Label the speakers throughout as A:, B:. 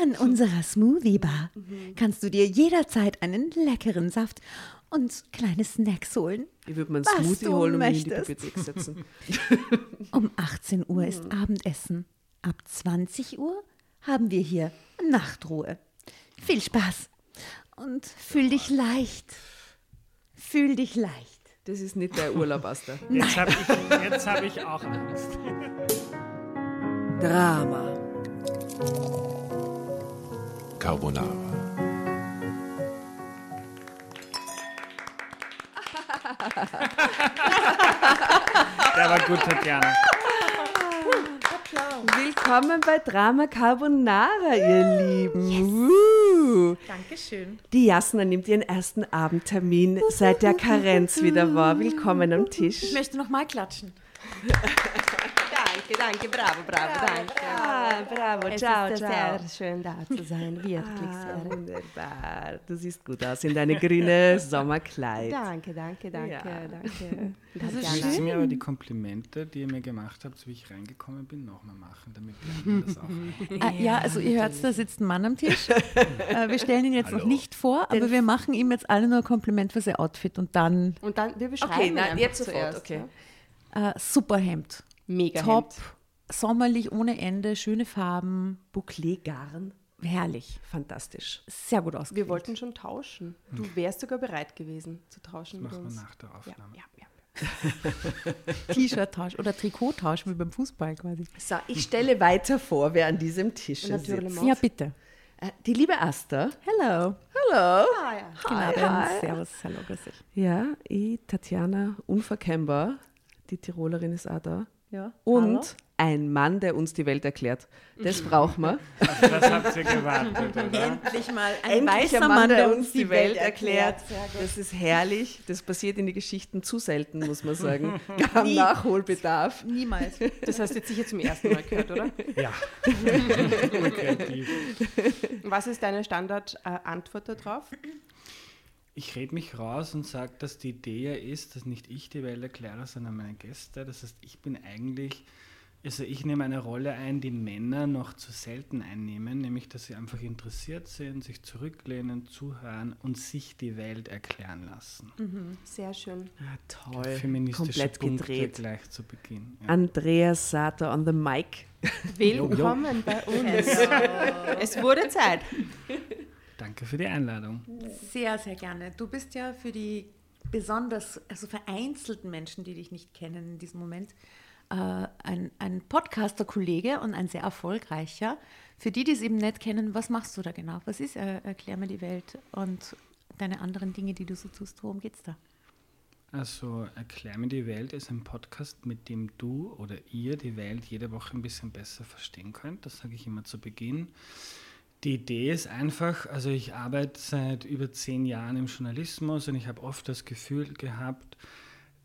A: An unserer Smoothie Bar kannst du dir jederzeit einen leckeren Saft und kleine Snacks holen.
B: Ich würde mir einen Smoothie
A: du
B: holen und mich in die. Bibliothek setzen.
A: Um 18 Uhr ist Abendessen. Ab 20 Uhr haben wir hier Nachtruhe. Viel Spaß und fühl dich leicht. Fühl dich leicht.
B: Das ist nicht der Urlaub, Asta.
C: Jetzt habe ich, jetzt hab ich auch Angst.
B: Drama.
D: Carbonara.
C: Der war gut, Tatjana.
B: Willkommen bei Drama Carbonara, ihr Lieben. Uh.
E: Dankeschön.
B: Die Jasna nimmt ihren ersten Abendtermin seit der Karenz wieder war. Willkommen am Tisch.
E: Ich möchte noch mal klatschen.
F: Danke, danke, bravo, bravo, danke.
B: Ah, bravo,
F: Es
B: ciao,
F: ist
B: ciao.
F: sehr schön, da zu sein, wirklich
B: Ah,
F: sehr.
B: wunderbar. Du siehst gut aus in deine grüne Sommerkleid.
F: Danke, danke, danke,
B: Ja.
F: danke.
E: Das ist
C: du mir aber die Komplimente, die ihr mir gemacht habt, wie ich reingekommen bin, nochmal machen, damit anderen das auch
A: Ah, ja, also ihr hört, da sitzt ein Mann am Tisch. Äh, wir stellen ihn jetzt noch
C: Hallo.
A: nicht vor, aber wir machen ihm jetzt alle nur ein Kompliment für sein Outfit und dann
F: Und dann, wir beschreiben
B: Okay,
F: ihn
B: nein, jetzt sofort,
F: zuerst,
B: okay.
F: ja.
A: äh, super Hemd.
F: Mega
A: Top,
F: Hemd.
A: sommerlich ohne Ende, schöne Farben,
B: Bouclé-Garn.
A: herrlich.
B: Fantastisch.
A: Sehr gut ausgewählt.
F: Wir wollten schon tauschen. Du wärst sogar bereit gewesen zu tauschen mit
C: machen wir
F: uns.
C: nach der
F: Ja,
C: Aufnahme.
F: ja, ja.
A: T-Shirt-Tausch oder Trikottausch wie beim Fußball quasi.
B: So, ich stelle weiter vor, wer an diesem Tisch
F: Natürlich.
B: sitzt.
A: Ja, bitte.
B: Äh, Die liebe Asta.
A: Hello.
B: Hallo.
A: Guten Abend. Servus. Hallo, grüß dich.
B: Ja, ich, Tatjana, unverkennbar. Die Tirolerin ist auch da.
A: Ja.
B: Und ein Mann, der uns die Welt erklärt. Das brauchen wir.
C: Auf das habt ihr gewartet, oder?
A: Endlich mal ein
B: Endlich
A: weißer
B: Mann, der uns die Welt erklärt. Das ist herrlich. Das passiert in den Geschichten zu selten, muss man sagen. Gar
A: Nie.
B: Nachholbedarf.
A: Niemals.
F: Das hast du jetzt sicher zum ersten Mal gehört, oder?
C: Ja.
F: Was ist deine Standardantwort darauf?
C: Ich rede mich raus und sage, dass die Idee ja ist, dass nicht ich die Welt erkläre, sondern meine Gäste. Das heißt, ich bin eigentlich, also ich nehme eine Rolle ein, die Männer noch zu selten einnehmen, nämlich dass sie einfach interessiert sind, sich zurücklehnen, zuhören und sich die Welt erklären lassen.
F: Sehr schön.
B: Ja, toll.
C: Feministische
B: Komplett
C: Punkte
B: gedreht.
C: gleich zu Beginn. Ja.
B: Andreas Sater on the mic.
F: Willkommen bei uns. Es wurde Zeit.
C: Danke für die Einladung.
A: Sehr, sehr gerne. Du bist ja für die besonders, also vereinzelten Menschen, die dich nicht kennen in diesem Moment, äh, ein, ein Podcaster-Kollege und ein sehr erfolgreicher. Für die, die es eben nicht kennen, was machst du da genau? Was ist äh, Erklär mir die Welt und deine anderen Dinge, die du so tust? Worum geht's da?
C: Also Erklär mir die Welt ist ein Podcast, mit dem du oder ihr die Welt jede Woche ein bisschen besser verstehen könnt. Das sage ich immer zu Beginn. Die Idee ist einfach, also ich arbeite seit über zehn Jahren im Journalismus und ich habe oft das Gefühl gehabt,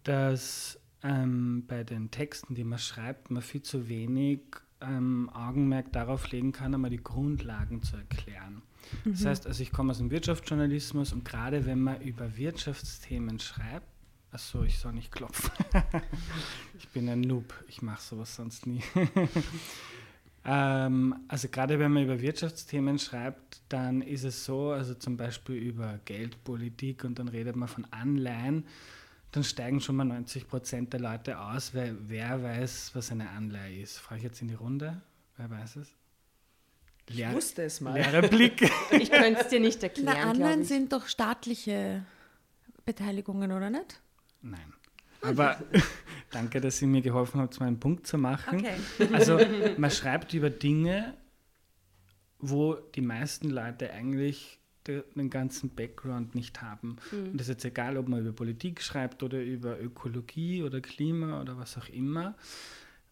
C: dass ähm, bei den Texten, die man schreibt, man viel zu wenig ähm, Augenmerk darauf legen kann, einmal die Grundlagen zu erklären. Das heißt, also ich komme aus dem Wirtschaftsjournalismus und gerade wenn man über Wirtschaftsthemen schreibt, achso, ich soll nicht klopfen. ich bin ein Noob, ich mache sowas sonst nie. ähm, also gerade wenn man über Wirtschaftsthemen schreibt, dann ist es so, also zum Beispiel über Geldpolitik und dann redet man von Anleihen, dann steigen schon mal 90 Prozent der Leute aus, weil wer weiß, was eine Anleihe ist. Frage ich jetzt in die Runde, wer weiß es?
B: Ich
C: Leer-
B: wusste es mal.
C: Leere Blicke.
F: Ich könnte es dir nicht
A: Na,
F: erklären. glaub
A: Anleihen
F: ich.
A: sind doch staatliche Beteiligungen, oder nicht?
C: Nein. Aber danke, dass ihr mir geholfen habt, meinen Punkt zu machen.
A: Okay.
C: Also man schreibt über Dinge, wo die meisten Leute eigentlich de- den ganzen Background nicht haben. Und das ist jetzt egal, ob man über Politik schreibt oder über Ökologie oder Klima oder was auch immer.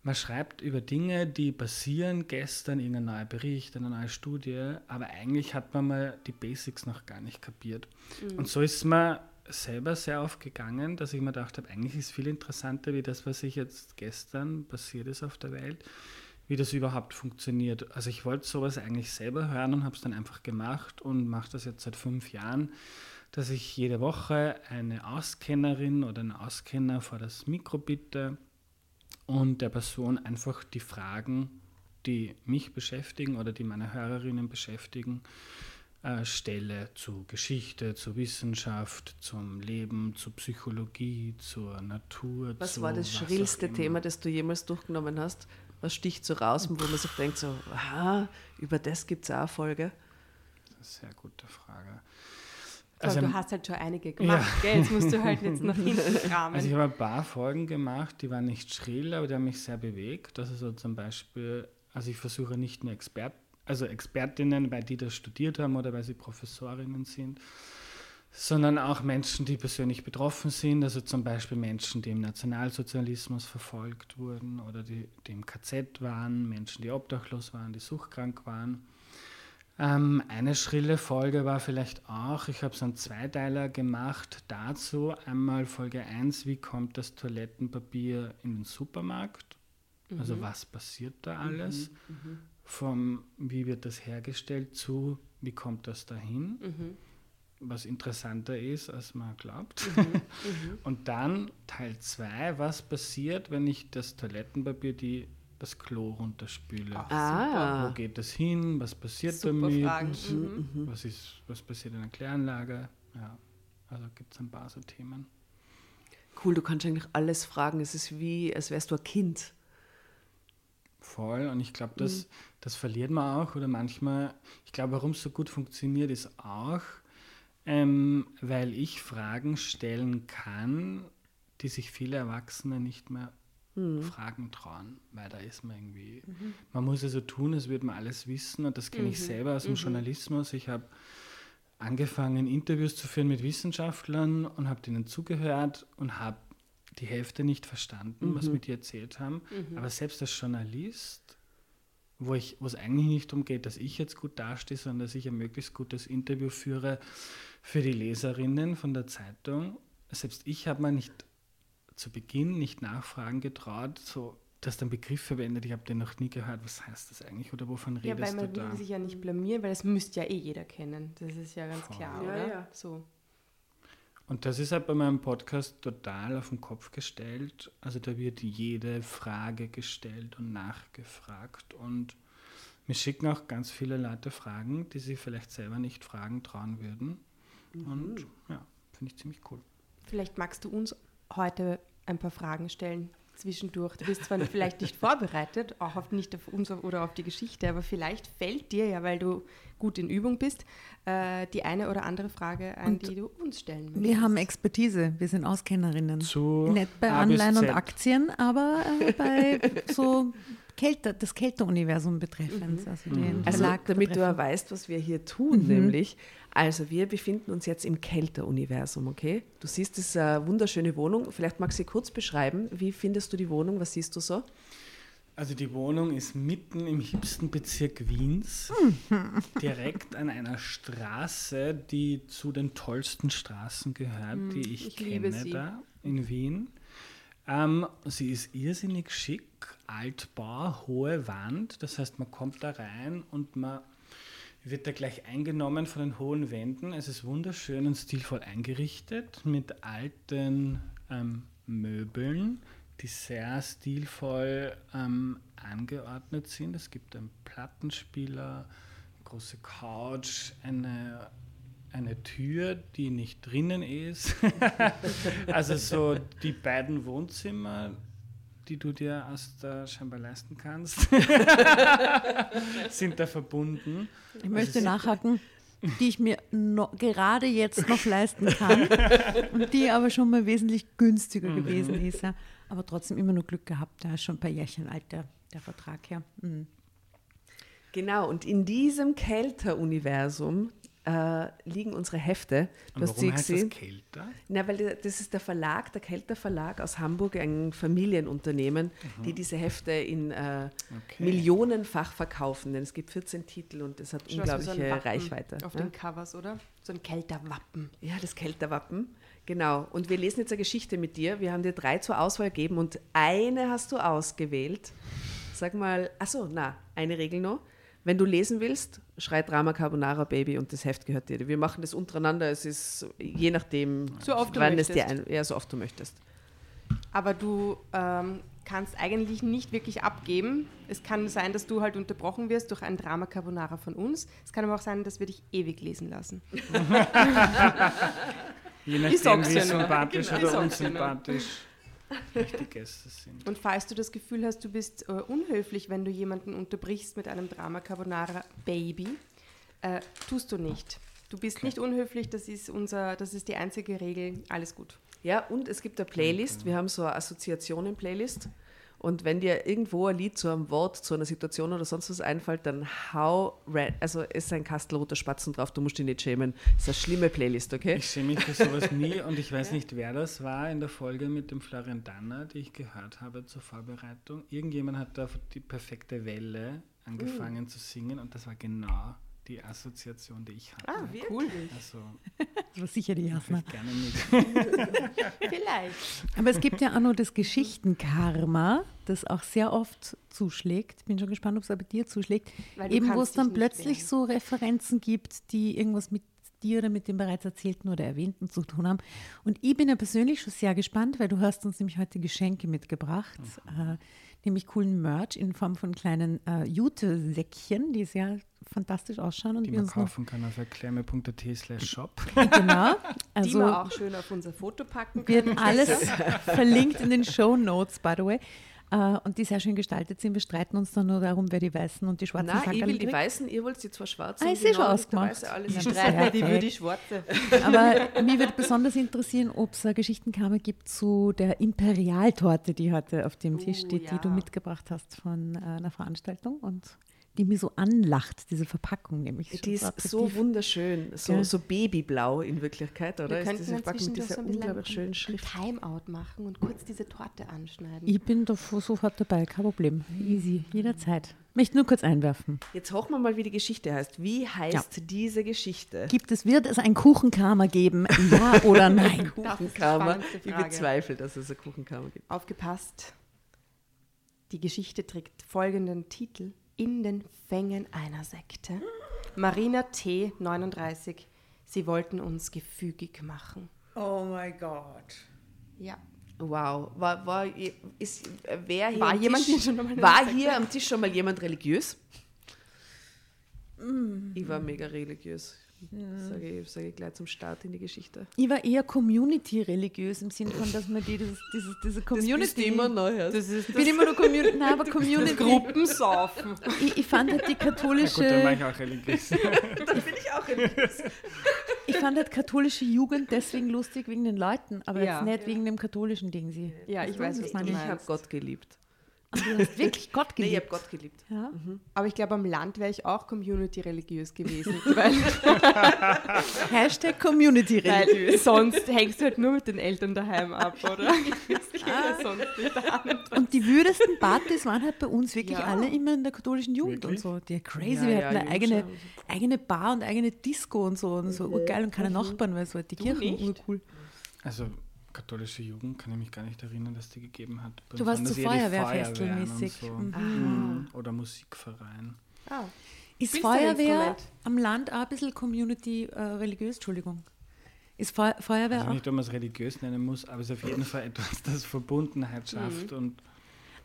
C: Man schreibt über Dinge, die passieren, gestern irgendein neuer Bericht, eine neue Studie, aber eigentlich hat man mal die Basics noch gar nicht kapiert. Und so ist mir selber sehr aufgegangen, dass ich mir gedacht habe, eigentlich ist viel interessanter, wie das, was ich jetzt gestern passiert ist auf der Welt, wie das überhaupt funktioniert. Also ich wollte sowas eigentlich selber hören und habe es dann einfach gemacht und mache das jetzt seit fünf Jahren, dass ich jede Woche eine Auskennerin oder einen Auskenner vor das Mikro bitte und der Person einfach die Fragen die mich beschäftigen oder die meine Hörerinnen beschäftigen, äh, stelle zu Geschichte, zur Wissenschaft, zum Leben, zur Psychologie, zur Natur.
B: Was
C: zu
B: war das
C: was
B: schrillste. Thema, das du jemals durchgenommen hast? Was sticht so raus, wo man sich denkt, so, aha, über das gibt es auch eine Folge?
C: Das ist eine sehr gute Frage.
F: Also, du hast halt schon einige gemacht, gell? Jetzt musst du halt jetzt nach hinten rahmen.
C: also ich habe ein paar Folgen gemacht, die waren nicht schrill, aber die haben mich sehr bewegt. Also so zum Beispiel, also ich versuche nicht nur Expert, also Expertinnen, weil die das studiert haben oder weil sie Professorinnen sind, sondern auch Menschen, die persönlich betroffen sind, also zum Beispiel Menschen, die im Nationalsozialismus verfolgt wurden oder die, die im KZ waren, Menschen, die obdachlos waren, die suchtkrank waren. Ähm, eine schrille Folge war vielleicht auch, ich habe so einen Zweiteiler gemacht dazu. Einmal Folge 1, wie kommt das Toilettenpapier in den Supermarkt? Also was passiert da alles? Vom, wie wird das hergestellt zu, wie kommt das dahin? Was interessanter ist, als man glaubt. Und dann Teil 2, was passiert, wenn ich das Toilettenpapier, die, das Klo runterspüle?
B: Ah,
C: Wo geht das hin? Was passiert
F: Super
C: damit?
F: Fragen. Mhm.
C: Was, ist, was passiert in der Kläranlage? Ja, also gibt es ein paar so Themen.
B: cool, du kannst eigentlich alles fragen. Es ist wie, als wärst du ein Kind.
C: Voll. Und ich glaube, das, das verliert man auch. Oder manchmal, ich glaube, warum es so gut funktioniert, ist auch, ähm, weil ich Fragen stellen kann, die sich viele Erwachsene nicht mehr Fragen trauen, weil da ist man irgendwie, man muss ja so tun, als würde man alles wissen und das kenne ich selber aus dem Journalismus. Ich habe angefangen, Interviews zu führen mit Wissenschaftlern und habe denen zugehört und habe die Hälfte nicht verstanden, was mit die erzählt haben. Aber selbst als Journalist, wo, ich, wo es eigentlich nicht darum geht, dass ich jetzt gut dastehe, sondern dass ich ein möglichst gutes Interview führe für die Leserinnen von der Zeitung, selbst ich habe mir nicht zu Beginn nicht nachfragen getraut, so dass dann Begriff verwendet, ich habe den noch nie gehört, was heißt das eigentlich oder wovon
F: Ja, weil
C: redest
F: man
C: du da?
F: will sich ja nicht blamieren, weil das müsste ja eh jeder kennen. Das ist ja ganz
C: Voll.
F: klar,
B: Ja,
F: oder?
B: ja.
F: So.
C: Und das ist halt bei meinem Podcast total auf den Kopf gestellt. Also da wird jede Frage gestellt und nachgefragt. Und mir schicken auch ganz viele Leute Fragen, die sie vielleicht selber nicht fragen trauen würden. Und ja, finde ich ziemlich cool.
F: Vielleicht magst du uns heute ein paar Fragen stellen zwischendurch. Du bist zwar vielleicht nicht vorbereitet, auch auf, nicht auf uns oder auf die Geschichte, aber vielleicht fällt dir ja, weil du gut in Übung bist, äh, die eine oder andere Frage ein,
A: Und
F: die du uns stellen möchtest.
A: Wir haben Expertise, wir sind Auskennerinnen.
C: Zu
A: Nicht bei Anleihen und. Aktien, aber äh, bei so Kälte, das Kälteuniversum betreffend. Also, den
B: Also damit du
A: betreffend.
B: ja weißt, was wir hier tun, nämlich, also wir befinden uns jetzt im Kälteruniversum, okay? Du siehst, es ist eine wunderschöne Wohnung. Vielleicht magst du sie kurz beschreiben. Wie findest du die Wohnung? Was siehst du so?
C: Also die Wohnung ist mitten im hipsten Bezirk Wiens, direkt an einer Straße, die zu den tollsten Straßen gehört, die ich,
F: ich liebe
C: kenne da in Wien. Ähm, sie ist irrsinnig schick, Altbau, hohe Wand, das heißt man kommt da rein und man wird da gleich eingenommen von den hohen Wänden. Es ist wunderschön und stilvoll eingerichtet mit alten ähm, Möbeln, die sehr stilvoll ähm, angeordnet sind. Es gibt einen Plattenspieler, eine große Couch, eine, eine Tür, die nicht drinnen ist. also so die beiden Wohnzimmer, die du dir aus der scheinbar leisten kannst, sind da verbunden.
A: Ich möchte nachhaken, die ich mir no, gerade jetzt noch leisten kann und die aber schon mal wesentlich günstiger gewesen ist. Ja. Aber trotzdem immer nur Glück gehabt, da ist schon ein paar Jährchen alt der, der Vertrag her. Mhm.
B: Genau, und in diesem Kälteruniversum äh, liegen unsere Hefte. Du
C: Und
B: hast sie
C: warum heißt das
B: gesehen.
C: kälter?
B: Na, weil das ist der Verlag, der Kälter Verlag aus Hamburg, ein Familienunternehmen, die diese Hefte in äh,
C: Okay.
B: millionenfach verkaufen. Denn es gibt 14 Titel und es hat
F: Schon so
B: unglaubliche
F: Wappen
B: Reichweite.
F: Auf
B: ja?
F: den Covers, oder? So ein Kälterwappen.
B: Ja, das Kälterwappen. Genau. Und wir lesen jetzt eine Geschichte mit dir. Wir haben dir drei zur Auswahl gegeben und eine hast du ausgewählt. Sag mal, achso, na, eine Regel noch. Wenn du lesen willst, schrei Drama Carbonara Baby und das Heft gehört dir. Wir machen das untereinander. Es ist je nachdem,
F: So oft du
B: wann es dir
F: möchtest.
B: ein, ja, so oft du möchtest.
F: Aber du ähm, kannst eigentlich nicht wirklich abgeben. Es kann sein, dass du halt unterbrochen wirst durch ein Drama Carbonara von uns. Es kann aber auch sein, dass wir dich ewig lesen lassen.
C: Je
F: Ich
C: nachdem,
F: sag's
C: wie sympathisch
F: Genau.
C: Oder unsympathisch Gäste sind.
F: Und falls du das Gefühl hast, du bist äh, unhöflich, wenn du jemanden unterbrichst mit einem Drama Carbonara Baby, äh, tust du nicht. Du bist
C: Okay.
F: nicht unhöflich, das ist, unser, das ist die einzige Regel. Alles gut.
B: Ja, und es gibt eine Playlist. Wir haben so eine Assoziationen-Playlist. Und wenn dir irgendwo ein Lied zu einem Wort, zu einer Situation oder sonst was einfällt, dann hau, ra- also ist ein Kastel roter Spatzen drauf, du musst dich nicht schämen. Das ist eine schlimme Playlist, okay?
C: Ich schäme mich für sowas nie und ich weiß nicht, wer das war in der Folge mit dem Florian Danner, die ich gehört habe zur Vorbereitung. Irgendjemand hat da die perfekte Welle angefangen zu singen und das war genau die Assoziation, die ich hatte.
F: Ah, cool.
C: Also,
A: Das war sicher die Jasna.
C: ich gerne mit.
F: Vielleicht.
A: Aber es gibt ja auch noch das Geschichtenkarma, das auch sehr oft zuschlägt. Bin schon gespannt, ob es auch bei dir zuschlägt. Eben, wo es dann plötzlich
F: wehren.
A: so Referenzen gibt, die irgendwas mit dir oder mit dem bereits Erzählten oder Erwähnten zu tun haben. Und ich bin ja persönlich schon sehr gespannt, weil du hast uns nämlich heute Geschenke mitgebracht, äh, nämlich coolen Merch in Form von kleinen äh, Jute-Säckchen, die sehr fantastisch ausschauen und
C: Die
A: wir
C: man kaufen kann auf erklärme.at slash shop.
A: genau,
F: die
A: also
F: wir auch schön auf unser Foto packen
A: wird
F: können.
A: alles verlinkt in den Show Notes, by the way. Äh, und die sehr schön gestaltet sind. Wir streiten uns dann nur darum, wer die weißen und die schwarzen
B: Nein, ich
A: Sackerl
B: will die
A: trägt.
B: Weißen, ihr wollt die zwei Schwarzen.
A: Ah, ist
B: die
A: eh schon ausgemacht.
B: Der Weiße, alles
A: Ja.
B: ist
A: Streit.
F: Streiten, die würde ich schwarze.
A: Aber mich würde besonders interessieren, ob es eine Geschichtenkammer gibt zu der Imperialtorte, die heute auf dem Tisch
F: Oh,
A: steht, die du
F: ja.
A: mitgebracht hast von äh, einer Veranstaltung und die mir so anlacht, diese Verpackung nämlich.
B: Die ist so wunderschön, so,
A: Gell?
B: so babyblau in Wirklichkeit, oder?
F: Wir
B: Ist diese Verpackung mit dieser
F: so ein
B: unglaublich schönen
F: ein, ein
B: Schrift.
F: Timeout machen und kurz diese Torte anschneiden.
A: Ich bin da sofort dabei, kein Problem. Easy, jederzeit. Möchte nur kurz einwerfen.
B: Jetzt hochen wir mal, wie die Geschichte heißt. Wie heißt diese Geschichte?
A: Gibt es, wird es ein Kuchenkarma geben? Ja oder nein?
F: Spannendste
B: Ich bezweifle, dass es eine Kuchenkammer gibt.
F: Aufgepasst. Die Geschichte trägt folgenden Titel. In den Fängen einer Sekte. Marina T., 39. Sie wollten uns gefügig machen.
A: Oh mein Gott.
F: Ja.
B: Wow. War, war, ist, wer hier
F: War
B: am
F: jemand
B: Tisch,
F: hier
B: War hier am Tisch schon mal jemand religiös?
F: Mm.
B: Ich war mega religiös. Sage ich, sage ich gleich zum Start in die Geschichte.
A: Ich war eher Community-religiös im Sinne von, dass man die, dieses, dieses, diese Community.
B: neu.
F: Das ist
A: ich bin immer nur Community. Nein, aber Community.
F: Gruppensaufen.
A: Ich, ich fand halt die
C: Ja, gut, dann war
A: katholische,
C: ich auch religiös.
B: bin ich auch religiös.
A: ich fand halt katholische Jugend deswegen lustig wegen den Leuten, aber
F: Ja.
A: jetzt nicht wegen dem katholischen Ding. Sie.
F: Ja, ich weiß, was
B: Ich,
F: du
B: ich habe. Gott geliebt.
A: Und du hast wirklich Gott
B: Nee, ich
A: geliebt.
B: habe Gott geliebt.
A: ja?
F: Aber ich glaube, am Land wäre ich auch community-religiös gewesen. weil,
A: Hashtag Community-religiös.
F: sonst hängst du halt nur mit den Eltern daheim ab, oder? Das geht ja sonst nicht.
A: Und die würdesten Partys waren halt bei uns wirklich
F: Ja.
A: alle immer in der katholischen Jugend
C: Wirklich?
A: und so. Die crazy,
B: Ja,
A: wir
B: ja,
A: hatten eine eigene, eigene Bar und eigene Disco und so und so urgeil und keine Nachbarn, weil es halt die Kirche
F: nicht?
A: urcool.
C: Also katholische Jugend kann ich mich gar nicht erinnern, dass die gegeben hat. Bei
A: Du warst
C: waren
A: so
C: das eher die
A: Feuerwehrfestel
C: Feuerwehren und
A: mäßig.
C: So.
A: Mhm.
C: Mhm. Oder Musikverein.
F: Ah,
A: Ist
F: ein
A: Feuerwehr am Land auch ein bisschen Community äh, religiös? Entschuldigung. Ist Feu Feuerwehr
C: Also
A: auch?
C: nicht, ob man es religiös nennen muss, aber es ist auf jeden Fall etwas, das Verbundenheit schafft und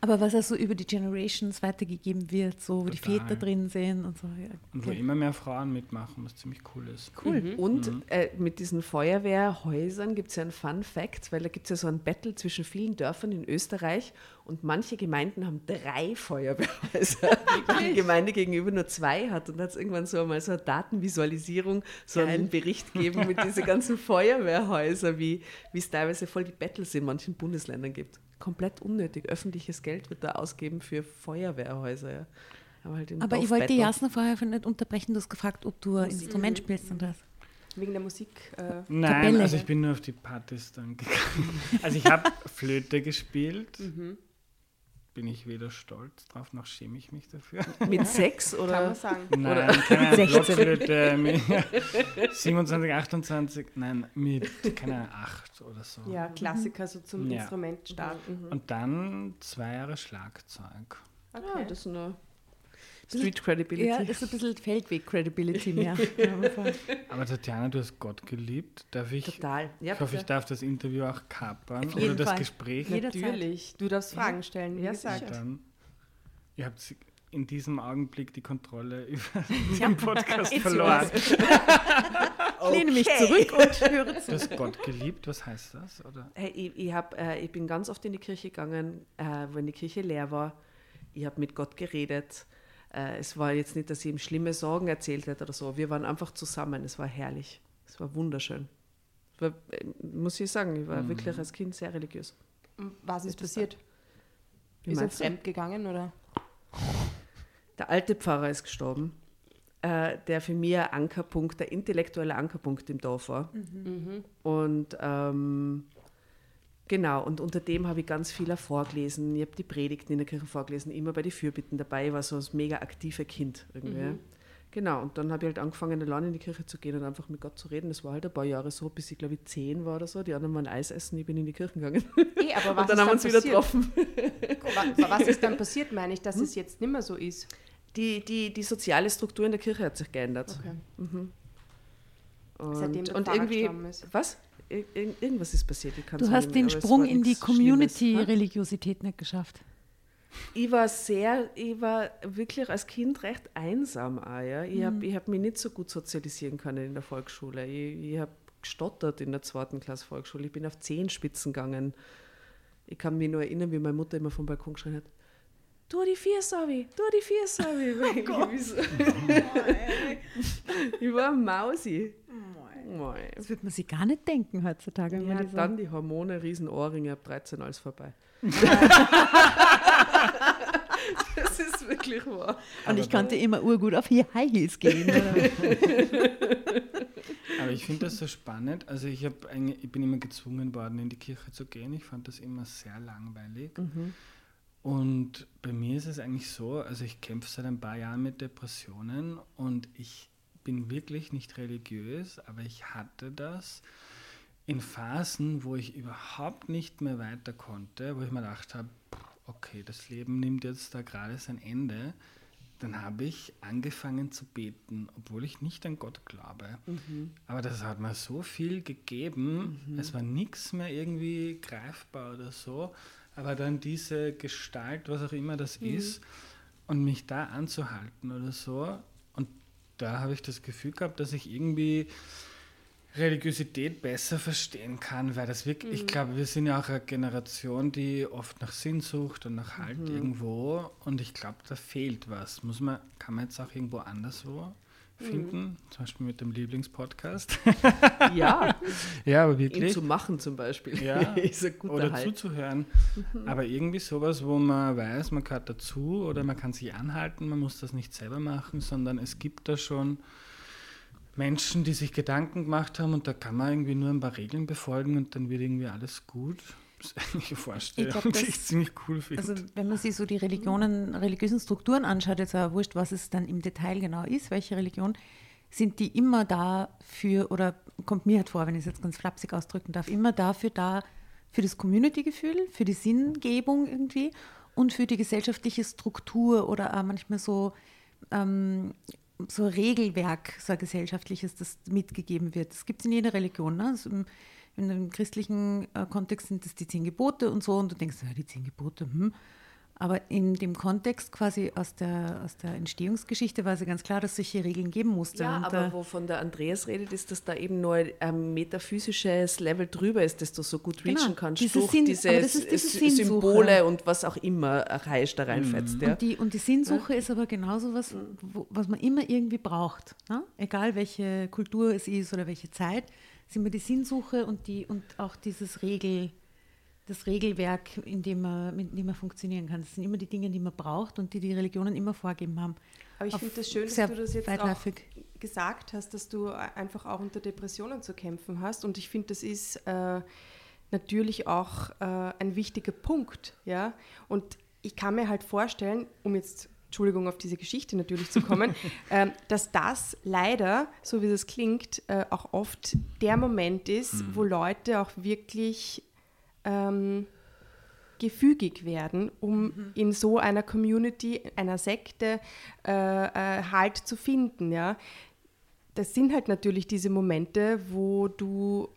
A: Aber was also über die Generations weitergegeben wird, so wo die
C: Total.
A: Väter drin sind und so. Ja,
C: Und wo immer mehr Frauen mitmachen, was ziemlich cool ist.
A: Cool.
B: Und äh, mit diesen Feuerwehrhäusern gibt es ja einen Fun Fact, weil da gibt es ja so ein Battle zwischen vielen Dörfern in Österreich und manche Gemeinden haben drei Feuerwehrhäuser, die Gemeinde gegenüber nur zwei hat. Und da hat es irgendwann so einmal so eine Datenvisualisierung, so einen Bericht gegeben mit diesen ganzen Feuerwehrhäusern, wie wie es teilweise voll die Battles in manchen Bundesländern gibt. Komplett unnötig. Öffentliches Geld wird da ausgeben für Feuerwehrhäuser. Ja. Aber, halt
A: Aber ich wollte die Jasna vorher nicht unterbrechen, du hast gefragt, ob du ein Instrument spielst und das.
F: wegen der Musik. Äh,
C: Nein,
A: Kapelle.
C: also ich bin nur auf die Partys dann gegangen. Also ich habe Flöte gespielt. Bin ich weder stolz drauf, noch schäme ich mich dafür.
B: Mit
F: kann
B: oder?
F: man sagen.
C: Nein, keine
A: 16.
C: Blockflöte mit 27, 28, nein, mit, keine Ahnung, 8 oder so.
F: Ja, Klassiker so zum
C: Ja.
F: Instrument starten.
C: Und dann zwei Jahre Schlagzeug.
B: Ja,
F: Okay.
B: das nur. Street Credibility.
A: Ja, ist ein bisschen Feldweg-Credibility mehr. Ja.
C: Aber Tatjana, du hast Gott geliebt. Darf ich,
B: Total. Ja,
C: ich hoffe, ich darf das Interview auch kapern
A: Auf
C: oder das
A: Fall.
C: Gespräch.
A: Jederzeit.
F: Natürlich. Du darfst Fragen stellen,
B: Ja, sicher.
C: Dann, ihr habt in diesem Augenblick die Kontrolle über den Podcast verloren.
A: Ich lehne mich zurück und höre
C: Du
A: zu.
C: hast Gott geliebt, was heißt das? Oder?
B: Hey, ich, ich, hab, äh, ich bin ganz oft in die Kirche gegangen, äh, wenn die Kirche leer war. Ich habe mit Gott geredet. Äh, es war jetzt nicht, dass ich ihm schlimme Sorgen erzählt hätte oder so. Wir waren einfach zusammen. Es war herrlich. Es war wunderschön. Es war, äh, muss ich sagen, ich war
C: Mhm.
B: wirklich als Kind sehr religiös.
F: Was ist
B: Etwas
F: passiert?
B: Wie
F: Ist er fremd gegangen oder?
B: Der alte Pfarrer ist gestorben, äh, der für mich ein Ankerpunkt, der intellektuelle Ankerpunkt im Dorf war.
F: Mhm.
B: Und ähm, genau, und unter dem habe ich ganz viel auch vorgelesen. Ich habe die Predigten in der Kirche vorgelesen, immer bei den Fürbitten dabei. Ich war so ein mega aktive Kind irgendwie.
F: Mhm.
B: Genau, und dann habe ich halt angefangen, allein in die Kirche zu gehen und einfach mit Gott zu reden. Das war halt ein paar Jahre so, bis ich glaube ich zehn war oder so. Die anderen waren Eis essen, ich bin in die Kirche gegangen.
F: Eh, aber was
B: und dann
F: ist
B: haben wir uns wieder getroffen.
F: Wa- Was ist dann passiert, meine ich, dass
B: Hm?
F: es jetzt nicht mehr so ist?
B: Die, die, die soziale Struktur in der Kirche hat sich geändert.
F: Okay.
B: Mhm. Und,
F: Seitdem der
B: und
F: Pfarrer
B: irgendwie,
F: ist.
B: was? Ir ir irgendwas ist passiert.
A: Du hast den Sprung in die. Community-Religiosität nicht geschafft.
B: Ich war sehr, ich war wirklich als Kind recht einsam auch, ja. Ich
A: Mhm.
B: habe ich hab mich nicht so gut sozialisieren können in der Volksschule. Ich, ich habe gestottert in der zweiten Klasse Volksschule. Ich bin auf Zehenspitzen gegangen. Ich kann mich nur erinnern, wie meine Mutter immer vom Balkon geschrien hat, Tu die Viersavi, tu die Viersavi. Oh ich, war ein Mausi. Mei.
A: Das würde man sich gar nicht denken heutzutage. Wenn
B: Ja,
A: die so-
B: dann die Hormone, Riesenohrringe, ab 13 alles vorbei. das ist wirklich wahr.
A: Und ich konnte immer urgut auf High Heels gehen.
C: Aber ich finde das so spannend. Also ich, eigentlich- ich bin immer gezwungen worden, in die Kirche zu gehen. Ich fand das immer sehr langweilig. Und bei mir ist es eigentlich so, also ich kämpfe seit ein paar Jahren mit Depressionen und ich bin wirklich nicht religiös, aber ich hatte das in Phasen, wo ich überhaupt nicht mehr weiter konnte, wo ich mir gedacht habe, okay, das Leben nimmt jetzt da gerade sein Ende. Dann habe ich angefangen zu beten, obwohl ich nicht an Gott glaube. Aber das hat mir so viel gegeben. Es war nichts mehr irgendwie greifbar oder so. Aber dann diese Gestalt, was auch immer das ist, und mich da anzuhalten oder so. Da habe ich das Gefühl gehabt, dass ich irgendwie Religiosität besser verstehen kann, weil das wirklich, ich glaube, wir sind ja auch eine Generation, die oft nach Sinn sucht und nach Halt irgendwo. Und ich glaube, da fehlt was. Muss man, kann man jetzt auch irgendwo anderswo finden, zum Beispiel mit dem Lieblingspodcast.
B: Ja,
C: ja, aber
B: ihn
C: wirklich.
B: zu machen zum Beispiel.
C: Ja, oder
B: Halt.
C: zuzuhören. Aber irgendwie sowas, wo man weiß, man gehört dazu oder man kann sich anhalten, man muss das nicht selber machen, sondern es gibt da schon Menschen, die sich Gedanken gemacht haben und da kann man irgendwie nur ein paar Regeln befolgen und dann wird irgendwie alles gut. Das ist eigentlich eine Vorstellung,
A: Ich glaub,
C: die
A: das-
C: ich ziemlich cool finde.
A: Also wenn man sich so die Religionen, religiösen Strukturen anschaut, jetzt auch wurscht, was es dann im Detail genau ist, welche Religion, sind die immer da für, oder kommt mir halt vor, wenn ich es jetzt ganz flapsig ausdrücken darf, immer dafür da, für das Community-Gefühl, für die Sinngebung irgendwie und für die gesellschaftliche Struktur oder auch manchmal so, ähm, so Regelwerk, so ein gesellschaftliches, das mitgegeben wird. Das gibt es in jeder Religion. Ne? Also im, in einem christlichen äh, Kontext sind das die zehn Gebote und so und du denkst, ja, die zehn Gebote, hm. Aber in dem Kontext quasi aus der, aus der Entstehungsgeschichte war es ja ganz klar, dass es solche Regeln geben musste.
B: Ja,
A: und,
B: aber
A: äh,
B: wovon der Andreas redet, ist, dass da eben nur ein metaphysisches Level drüber ist, das du so gut
A: Genau,
B: reachen kannst
A: diese
B: durch
A: Sinn-
B: diese,
A: aber das ist diese.
B: Symbole und was auch immer erreicht da reinfetzt. Ja.
A: Und, die, und die Sinnsuche ist aber genauso was, wo, was man immer irgendwie braucht. Ne? Egal welche Kultur es ist oder welche Zeit, ist immer die Sinnsuche und, die, und auch dieses Regel, das Regelwerk, in dem, man, mit dem man funktionieren kann. Das sind immer die Dinge, die man braucht und die die Religionen immer vorgeben haben.
F: Aber ich finde das schön, dass du das jetzt auch
A: weitläufig.
F: gesagt hast, dass du einfach auch unter Depressionen zu kämpfen hast. Und ich finde, das ist äh, natürlich auch äh, ein wichtiger Punkt. Ja? Und ich kann mir halt vorstellen, um jetzt, Entschuldigung, auf diese Geschichte natürlich zu kommen, ähm, dass das leider, so wie das klingt, äh, auch oft der Moment ist, wo Leute auch wirklich ähm, gefügig werden, um in so einer Community, einer Sekte äh, äh, Halt zu finden. Ja? Das sind halt natürlich diese Momente, wo du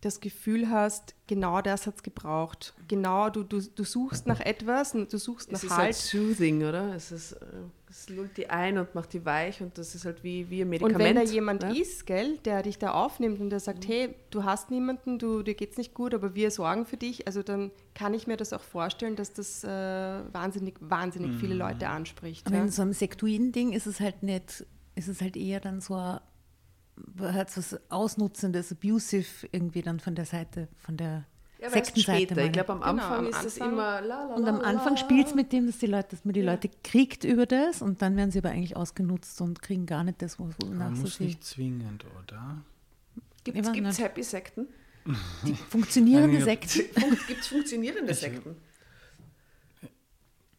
F: das Gefühl hast, genau das hat es gebraucht. Genau, du, du, du suchst nach etwas, du suchst nach
B: Es ist
F: Halt.
B: halt soothing, oder? Es, ist, äh, es lullt die ein und macht die weich und das ist halt wie, wie ein
F: Und
B: Medikament.
F: wenn da jemand
B: ne?
F: ist, gell, der dich da aufnimmt und der sagt, hey, du hast niemanden, du, dir geht's nicht gut, aber wir sorgen für dich, also dann kann ich mir das auch vorstellen, dass das äh, wahnsinnig, wahnsinnig viele Leute anspricht.
A: Aber
F: Ja?
A: in so einem sektuiden Ding ist es halt nicht, ist es halt eher dann so ein, hat was Ausnutzendes, abusive irgendwie dann von der Seite, von der
B: ja,
A: Sektenseite.
B: Ich glaube, am
F: Genau,
B: Anfang
F: am
B: ist es immer la, la,
A: Und am Anfang spielt es mit dem, dass, die Leute, dass man die Leute kriegt über das und dann werden sie aber eigentlich ausgenutzt und kriegen gar nicht das, wo- wonach
C: Man
A: sie
C: muss nicht zwingend, oder?
B: Gibt es. Happy-Sekten?
A: funktionierende
C: Nein, ich
A: Sekten.
B: Gibt es funktionierende
C: Ich-
B: Sekten?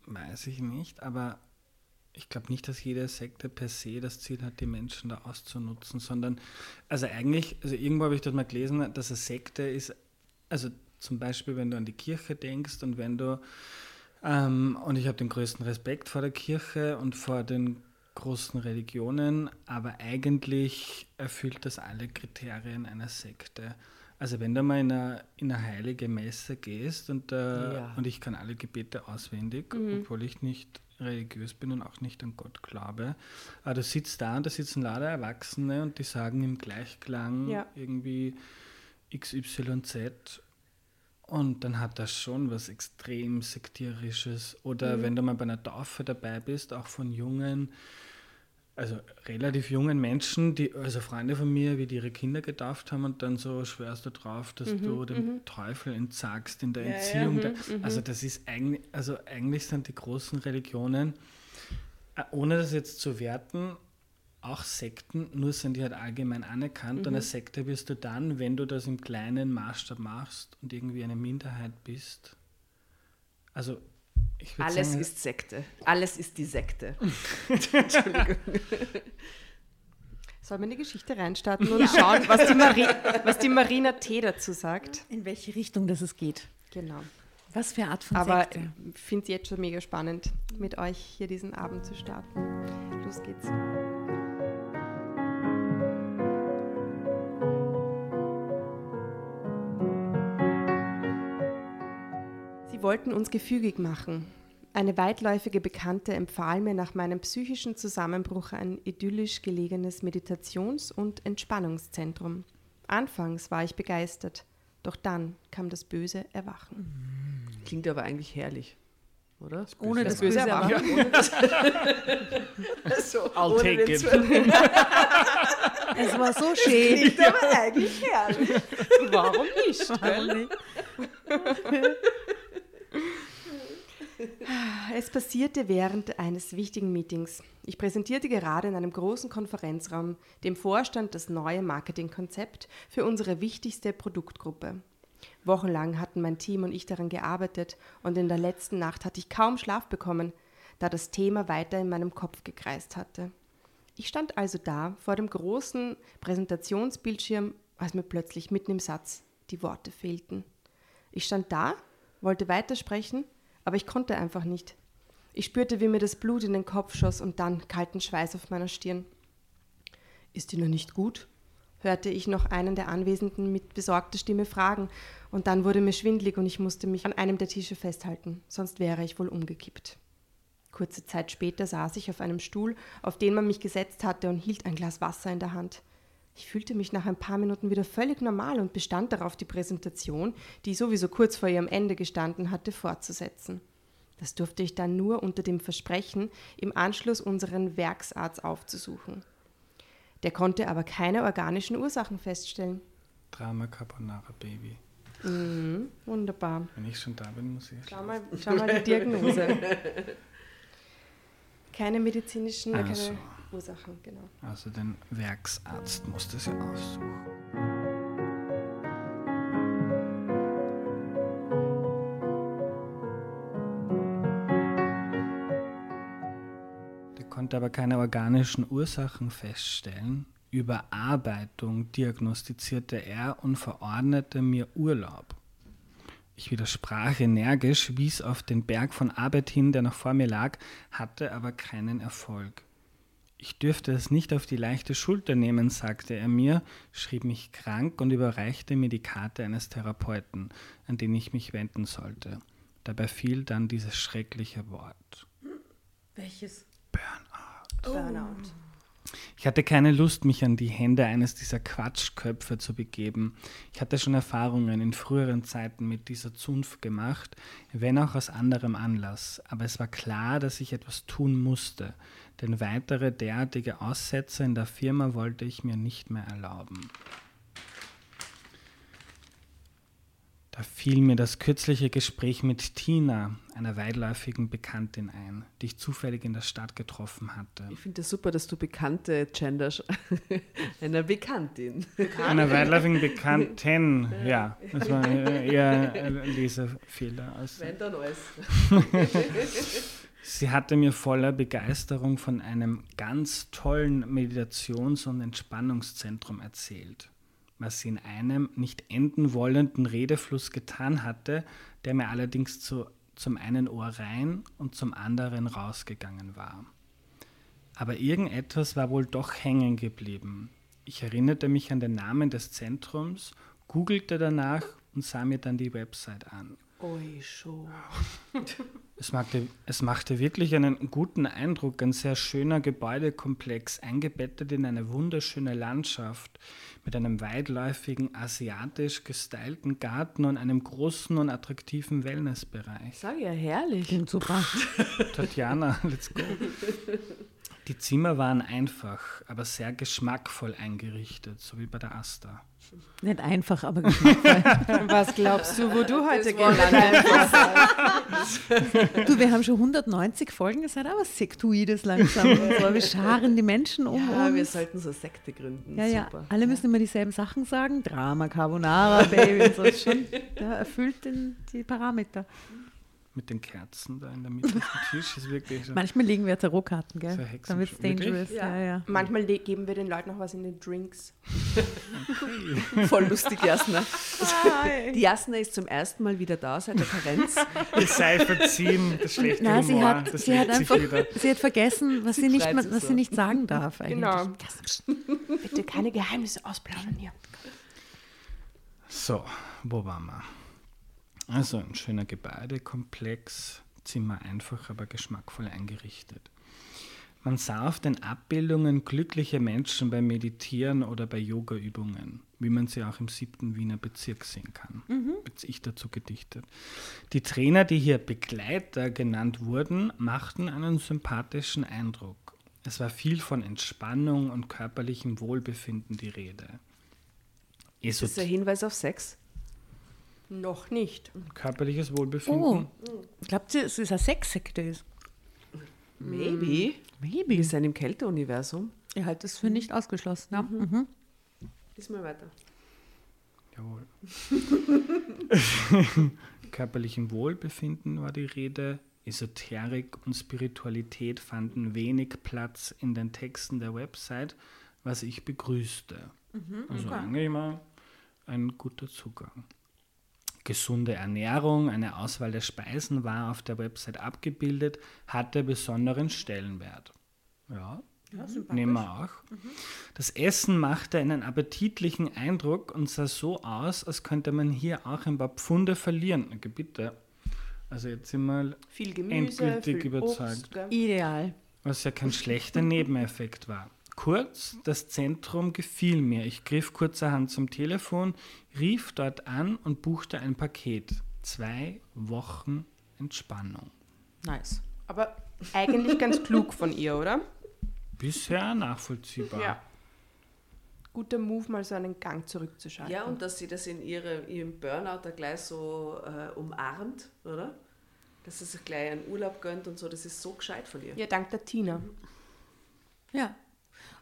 C: Weiß ich nicht, aber ich glaube nicht, dass jede Sekte per se das Ziel hat, die Menschen da auszunutzen, sondern, also eigentlich, also irgendwo habe ich das mal gelesen, dass eine Sekte ist, also zum Beispiel, wenn du an die Kirche denkst und wenn du, ähm, und ich habe den größten Respekt vor der Kirche und vor den großen Religionen, aber eigentlich erfüllt das alle Kriterien einer Sekte. Also wenn du mal in eine, in eine heilige Messe gehst und, äh,
B: Ja.
C: und ich kann alle Gebete auswendig, obwohl ich nicht religiös bin und auch nicht an Gott glaube. Aber du sitzt da und da sitzen lauter Erwachsene und die sagen im Gleichklang
F: Ja.
C: irgendwie XYZ und dann hat das schon was extrem sektierisches. Oder wenn du mal bei einer Taufe dabei bist, auch von jungen, also relativ jungen Menschen, die, also Freunde von mir, wie die ihre Kinder getauft haben und dann so schwörst du drauf, dass du dem Teufel entsagst in der Entziehung. der, also das ist eigentlich, also eigentlich sind die großen Religionen, äh, ohne das jetzt zu werten, auch Sekten, nur sind die halt allgemein anerkannt. Und eine Sekte bist du dann, wenn du das im kleinen Maßstab machst und irgendwie eine Minderheit bist. Also
B: Alles
C: sagen,
B: ist Sekte. Alles ist die Sekte.
F: Sollen wir in die Geschichte reinstarten und schauen, was die, Mari was die Marina T. dazu sagt?
A: In welche Richtung das es geht.
F: Genau.
A: Was für eine Art von
F: Aber
A: Sekte?
F: ich finde es jetzt schon mega spannend, mit euch hier diesen Abend zu starten. Los geht's. Sie wollten uns gefügig machen. Eine weitläufige Bekannte empfahl mir nach meinem psychischen Zusammenbruch ein idyllisch gelegenes Meditations- und Entspannungszentrum. Anfangs war ich begeistert, doch dann kam das böse Erwachen.
B: Klingt aber eigentlich herrlich, oder?
A: Ohne das,
F: das böse Erwachen.
A: Erwachen.
B: so,
C: I'll
B: ohne
C: take it.
A: Es war so schön.
B: Klingt aber eigentlich herrlich.
F: Warum nicht?
A: Warum nicht?
F: Es passierte während eines wichtigen Meetings. Ich präsentierte gerade in einem großen Konferenzraum dem Vorstand das neue Marketingkonzept für unsere wichtigste Produktgruppe. Wochenlang hatten mein Team und ich daran gearbeitet und in der letzten Nacht hatte ich kaum Schlaf bekommen, da das Thema weiter in meinem Kopf gekreist hatte. Ich stand also da vor dem großen Präsentationsbildschirm, als mir plötzlich mitten im Satz die Worte fehlten. Ich stand da, wollte weitersprechen, aber ich konnte einfach nicht. Ich spürte, wie mir das Blut in den Kopf schoss und dann kalten Schweiß auf meiner Stirn. Ist Ihnen nicht gut? hörte ich noch einen der Anwesenden mit besorgter Stimme fragen, und dann wurde mir schwindlig und ich musste mich an einem der Tische festhalten, sonst wäre ich wohl umgekippt. Kurze Zeit später saß ich auf einem Stuhl, auf den man mich gesetzt hatte, und hielt ein Glas Wasser in der Hand. Ich fühlte mich nach ein paar Minuten wieder völlig normal und bestand darauf, die Präsentation, die sowieso kurz vor ihrem Ende gestanden hatte, fortzusetzen. Das durfte ich dann nur unter dem Versprechen, im Anschluss unseren Werksarzt aufzusuchen. Der konnte aber keine organischen Ursachen feststellen.
C: Drama Carbonara Baby.
F: Mhm, wunderbar.
C: Wenn ich schon da bin, muss ich.
F: Schau mal, schau mal die Diagnose. Keine medizinischen,
C: Ach
F: keine
C: so.
F: Ursachen, genau.
C: Also den Werksarzt muss das ja aussuchen. Der konnte aber keine organischen Ursachen feststellen. Überarbeitung diagnostizierte er und verordnete mir Urlaub. Ich widersprach energisch, wies auf den Berg von Arbeit hin, der noch vor mir lag, hatte aber keinen Erfolg. Ich dürfte es nicht auf die leichte Schulter nehmen, sagte er mir, schrieb mich krank und überreichte mir die Karte eines Therapeuten, an den ich mich wenden sollte. Dabei fiel dann dieses schreckliche Wort.
A: Welches?
F: Burnout.
C: Ich hatte keine Lust, mich an die Hände eines dieser Quatschköpfe zu begeben. Ich hatte schon Erfahrungen in früheren Zeiten mit dieser Zunft gemacht, wenn auch aus anderem Anlass. Aber es war klar, dass ich etwas tun musste, denn weitere derartige Aussätze in der Firma wollte ich mir nicht mehr erlauben. Da fiel mir das kürzliche Gespräch mit Tina, einer weitläufigen Bekanntin, ein, die ich zufällig in der Stadt getroffen hatte.
B: Ich finde es das super, dass du Bekannte genders. Einer Bekanntin.
C: Einer weitläufigen Bekannten, ja. Das war eher ein Lesefehler. Als
B: Wenn dann alles.
C: Sie hatte mir voller Begeisterung von einem ganz tollen Meditations- und Entspannungszentrum erzählt, was sie in einem nicht enden wollenden Redefluss getan hatte, der mir allerdings zu, zum einen Ohr rein und zum anderen rausgegangen war. Aber irgendetwas war wohl doch hängen geblieben. Ich erinnerte mich an den Namen des Zentrums, googelte danach und sah mir dann die Website an.
B: Oi, schon.
C: Es machte, es machte wirklich einen guten Eindruck, ein sehr schöner Gebäudekomplex, eingebettet in eine wunderschöne Landschaft mit einem weitläufigen, asiatisch gestylten Garten und einem großen und attraktiven Wellnessbereich.
B: Sag ja, herrlich.
A: Klingt super.
C: Tatjana, let's go. Die Zimmer waren einfach, aber sehr geschmackvoll eingerichtet, so wie bei der Asta.
A: Nicht einfach, aber geschmackvoll.
F: Was glaubst du, wo du heute gelandet bist?
A: du, wir haben schon 190 Folgen, es hat aber Sektoides langsam. So. Wir scharen die Menschen um
B: Ja, wir
A: uns.
B: sollten so Sekte gründen.
A: Ja, ja,
B: Super.
A: alle müssen immer dieselben Sachen sagen. Drama, Carbonara, Baby so. Ist schon, ja, erfüllt den, die Parameter.
C: Mit den Kerzen da in der Mitte auf dem Tisch ist wirklich so.
A: Manchmal legen wir Tarotkarten,
C: So
A: gell? Dann wird es dangerous.
B: Ja.
A: Ja, ja.
F: Manchmal geben wir den Leuten noch was in den Drinks.
B: Voll lustig, Jasna. Die Jasna ist zum ersten Mal wieder da seit der Karenz.
C: Es sei verziehen, das schlechte
A: Nein, sie
C: Humor,
A: hat,
C: das
A: sie hat einfach sie hat vergessen, was sie,
B: Sie
A: nicht, was
B: so.
A: sie nicht sagen darf. Eigentlich.
F: Genau. Bitte keine Geheimnisse ausplaudern hier.
C: So, wo waren wir? Also ein schöner Gebäudekomplex, Zimmer einfach, aber geschmackvoll eingerichtet. Man sah auf den Abbildungen glückliche Menschen beim Meditieren oder bei Yogaübungen, wie man sie auch im siebten Wiener Bezirk sehen kann. Jetzt ich dazu gedichtet. Die Trainer, die hier Begleiter genannt wurden, machten einen sympathischen Eindruck. Es war viel von Entspannung und körperlichem Wohlbefinden die Rede.
B: Ist das ein Hinweis auf Sex?
F: Noch nicht.
C: Körperliches Wohlbefinden.
A: Oh, glaubt ihr, es ist eine Sexsekte? ist?
B: Maybe.
A: Maybe.
B: Wir sind im Kälteuniversum.
A: Ich halte das für nicht ausgeschlossen. Ja. Mhm.
B: Lies mal weiter.
C: Jawohl. Körperlichem Wohlbefinden war die Rede. Esoterik und Spiritualität fanden wenig Platz in den Texten der Website, was ich begrüßte. also eigentlich mal ein guter Zugang. Gesunde Ernährung, eine Auswahl der Speisen war auf der Website abgebildet, hatte besonderen Stellenwert. Ja, nehmen wir auch. Das Essen machte einen appetitlichen Eindruck und sah so aus, als könnte man hier auch ein paar Pfunde verlieren. Okay, bitte. Also jetzt sind wir,
F: Viel Gemüse,
C: Endgültig
F: viel
C: überzeugt.
F: Obst.
A: Ideal.
C: was ja kein schlechter Nebeneffekt war. Kurz, das Zentrum gefiel mir. Ich griff kurzerhand zum Telefon, rief dort an und buchte ein Paket. Zwei Wochen Entspannung.
A: Nice.
F: Aber eigentlich ganz klug von ihr, oder?
C: Bisher nachvollziehbar.
F: Ja. Guter Move, mal so einen Gang zurückzuschalten.
B: Ja, und dass sie das in ihre, ihrem Burnout da gleich so äh, umarmt, oder? Dass sie sich gleich einen Urlaub gönnt und so, das ist so gescheit von ihr.
F: ja, dank der Tina.
A: Ja.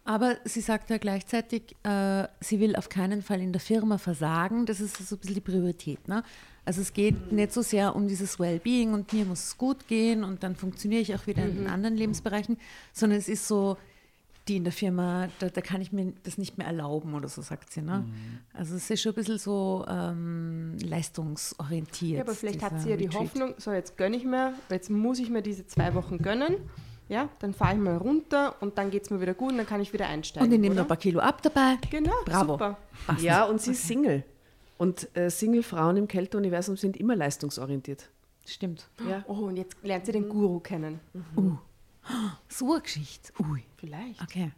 A: Aber sie sagt ja gleichzeitig, äh, sie will auf keinen Fall in der Firma versagen. Das ist so ein bisschen die Priorität. Ne? Also es geht nicht so sehr um dieses Wellbeing und mir muss es gut gehen und dann funktioniere ich auch wieder in anderen Lebensbereichen, sondern es ist so, die in der Firma, da, da kann ich mir das nicht mehr erlauben oder so, sagt sie. Ne? Also es ist schon ein bisschen so ähm, leistungsorientiert.
F: Ja, aber vielleicht hat sie ja die
A: Retreat.
F: Hoffnung, so jetzt gönne ich mir, jetzt muss ich mir diese zwei Wochen gönnen. Ja, dann fahre ich mal runter und dann geht es mir wieder gut und dann kann ich wieder einsteigen.
A: Und ich nehme noch ein paar Kilo ab dabei.
F: Genau,
A: Bravo.
F: super.
A: Passt.
B: Ja, und sie ist Single. Und äh, Single-Frauen im Kälteuniversum sind immer leistungsorientiert.
A: Stimmt.
B: Ja.
F: Oh, und jetzt lernt sie den Guru kennen.
A: So eine Geschichte. Ui.
F: Vielleicht.
A: Okay.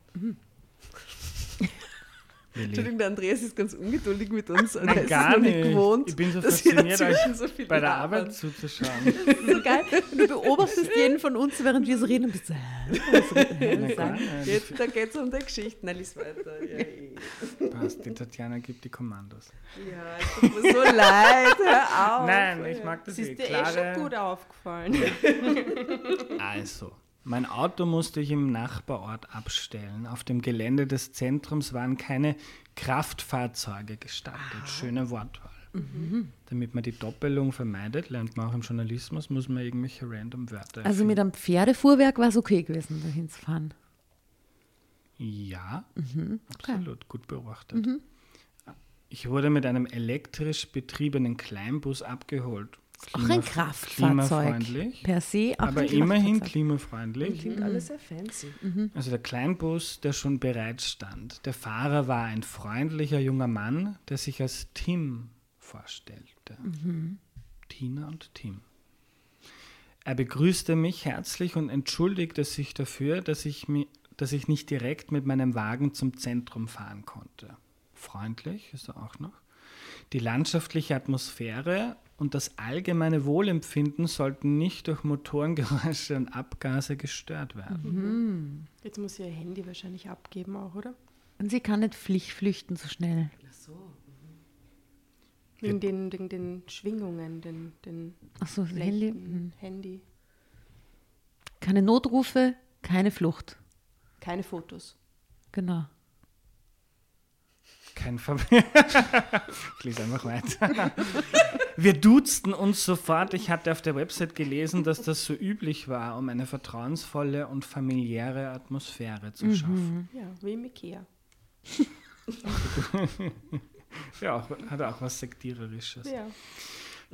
B: Entschuldigung, der Andreas ist ganz ungeduldig mit uns. er
C: Nein,
B: ist
C: gar nicht.
B: gewohnt,
C: ich bin so fasziniert, euch
B: so viel
C: bei der. Arbeit zuzuschauen.
A: So geil. Du beobachtest jeden von uns, während wir so reden und bist so, das
C: nicht.
B: Jetzt, da geht es um die Geschichten. Lies weiter. Ja, eh.
C: Passt, die Tatjana gibt die Kommandos.
B: ja es tut mir so leid. Hör auf.
C: Nein, ich mag das
F: Das
C: eh.
F: ist dir eh schon gut aufgefallen.
C: Also, mein Auto musste ich im Nachbarort abstellen. Auf dem Gelände des Zentrums waren keine Kraftfahrzeuge gestattet. Schöne Wortwahl. Damit man die Doppelung vermeidet, lernt man auch im Journalismus, muss man irgendwelche random Wörter
A: Also mit einem Pferdefuhrwerk war es okay gewesen, dahin zu fahren.
C: Ja,
A: Mhm.
C: absolut, gut beobachtet. Ich wurde mit einem elektrisch betriebenen Kleinbus abgeholt.
A: Auch ein
C: Klima-
A: Kraftfahrzeug.
C: Klimafreundlich,
A: Per se auch
C: aber
A: ein
C: immerhin klimafreundlich.
B: Klingt alles sehr fancy.
C: Also der Kleinbus, der schon bereit stand. Der Fahrer war ein freundlicher junger Mann, der sich als Tim vorstellte. Tina und Tim. Er begrüßte mich herzlich und entschuldigte sich dafür, dass ich, mi- dass ich nicht direkt mit meinem Wagen zum Zentrum fahren konnte. Freundlich ist er auch noch. Die landschaftliche Atmosphäre und das allgemeine Wohlempfinden sollten nicht durch Motorengeräusche und Abgase gestört werden.
F: Jetzt muss sie ihr Handy wahrscheinlich abgeben auch, oder?
A: Und sie kann nicht Pflicht flüchten so schnell.
B: Ach so.
F: Wegen den, wegen den Schwingungen, den, den
A: Achso, das Handy.
F: Handy.
A: mhm.
F: Handy.
A: Keine Notrufe, keine Flucht.
F: Keine Fotos.
A: Genau.
C: Kein Ver Ich lese einfach weiter. Wir duzten uns sofort. Ich hatte auf der Website gelesen, dass das so üblich war, um eine vertrauensvolle und familiäre Atmosphäre zu schaffen.
F: Ja, wie im Ikea.
C: Ja, auch, hat auch was Sektiererisches.
F: Ja.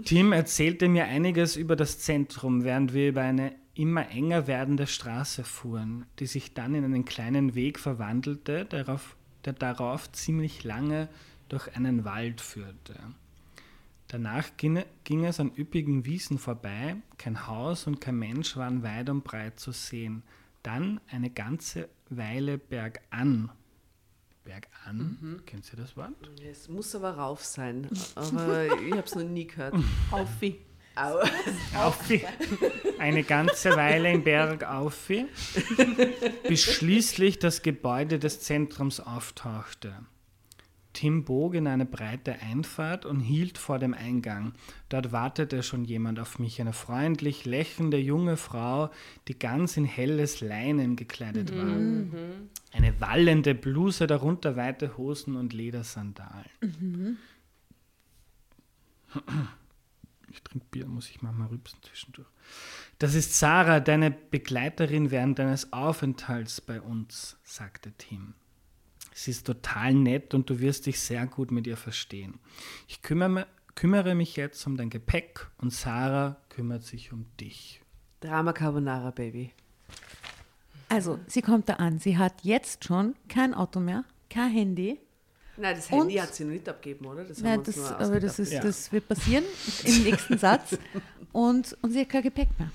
C: Tim erzählte mir einiges über das Zentrum, während wir über eine immer enger werdende Straße fuhren, die sich dann in einen kleinen Weg verwandelte, darauf, der darauf ziemlich lange durch einen Wald führte. Danach ging, ging es an üppigen Wiesen vorbei, kein Haus und kein Mensch waren weit und breit zu sehen. Dann eine ganze Weile bergan. Bergan, kennt ihr das Wort?
B: Es muss aber rauf sein. Aber ich habe es noch nie gehört.
F: Aufi.
B: Au.
C: Aufi. Eine ganze Weile im Berg Aufi, bis schließlich das Gebäude des Zentrums auftauchte. Tim bog in eine breite Einfahrt und hielt vor dem Eingang. Dort wartete schon jemand auf mich, eine freundlich lächelnde junge Frau, die ganz in helles Leinen gekleidet war. Eine wallende Bluse, darunter weite Hosen und Ledersandalen. Ich trinke Bier, muss ich manchmal rübsen zwischendurch. Das ist Sarah, deine Begleiterin während deines Aufenthalts bei uns, sagte Tim. Sie ist total nett und du wirst dich sehr gut mit ihr verstehen. Ich kümmere, kümmere mich jetzt um dein Gepäck und Sarah kümmert sich um dich.
B: Drama Carbonara, Baby.
A: Also, sie kommt da an. Sie hat jetzt schon kein Auto mehr, kein Handy.
B: Nein, das Handy hat sie noch nicht abgeben, oder? Das
A: Nein, das,
B: nur
A: aber das, ist,
C: Ja.
A: das wird passieren im nächsten Satz. Und, und sie hat kein Gepäck mehr.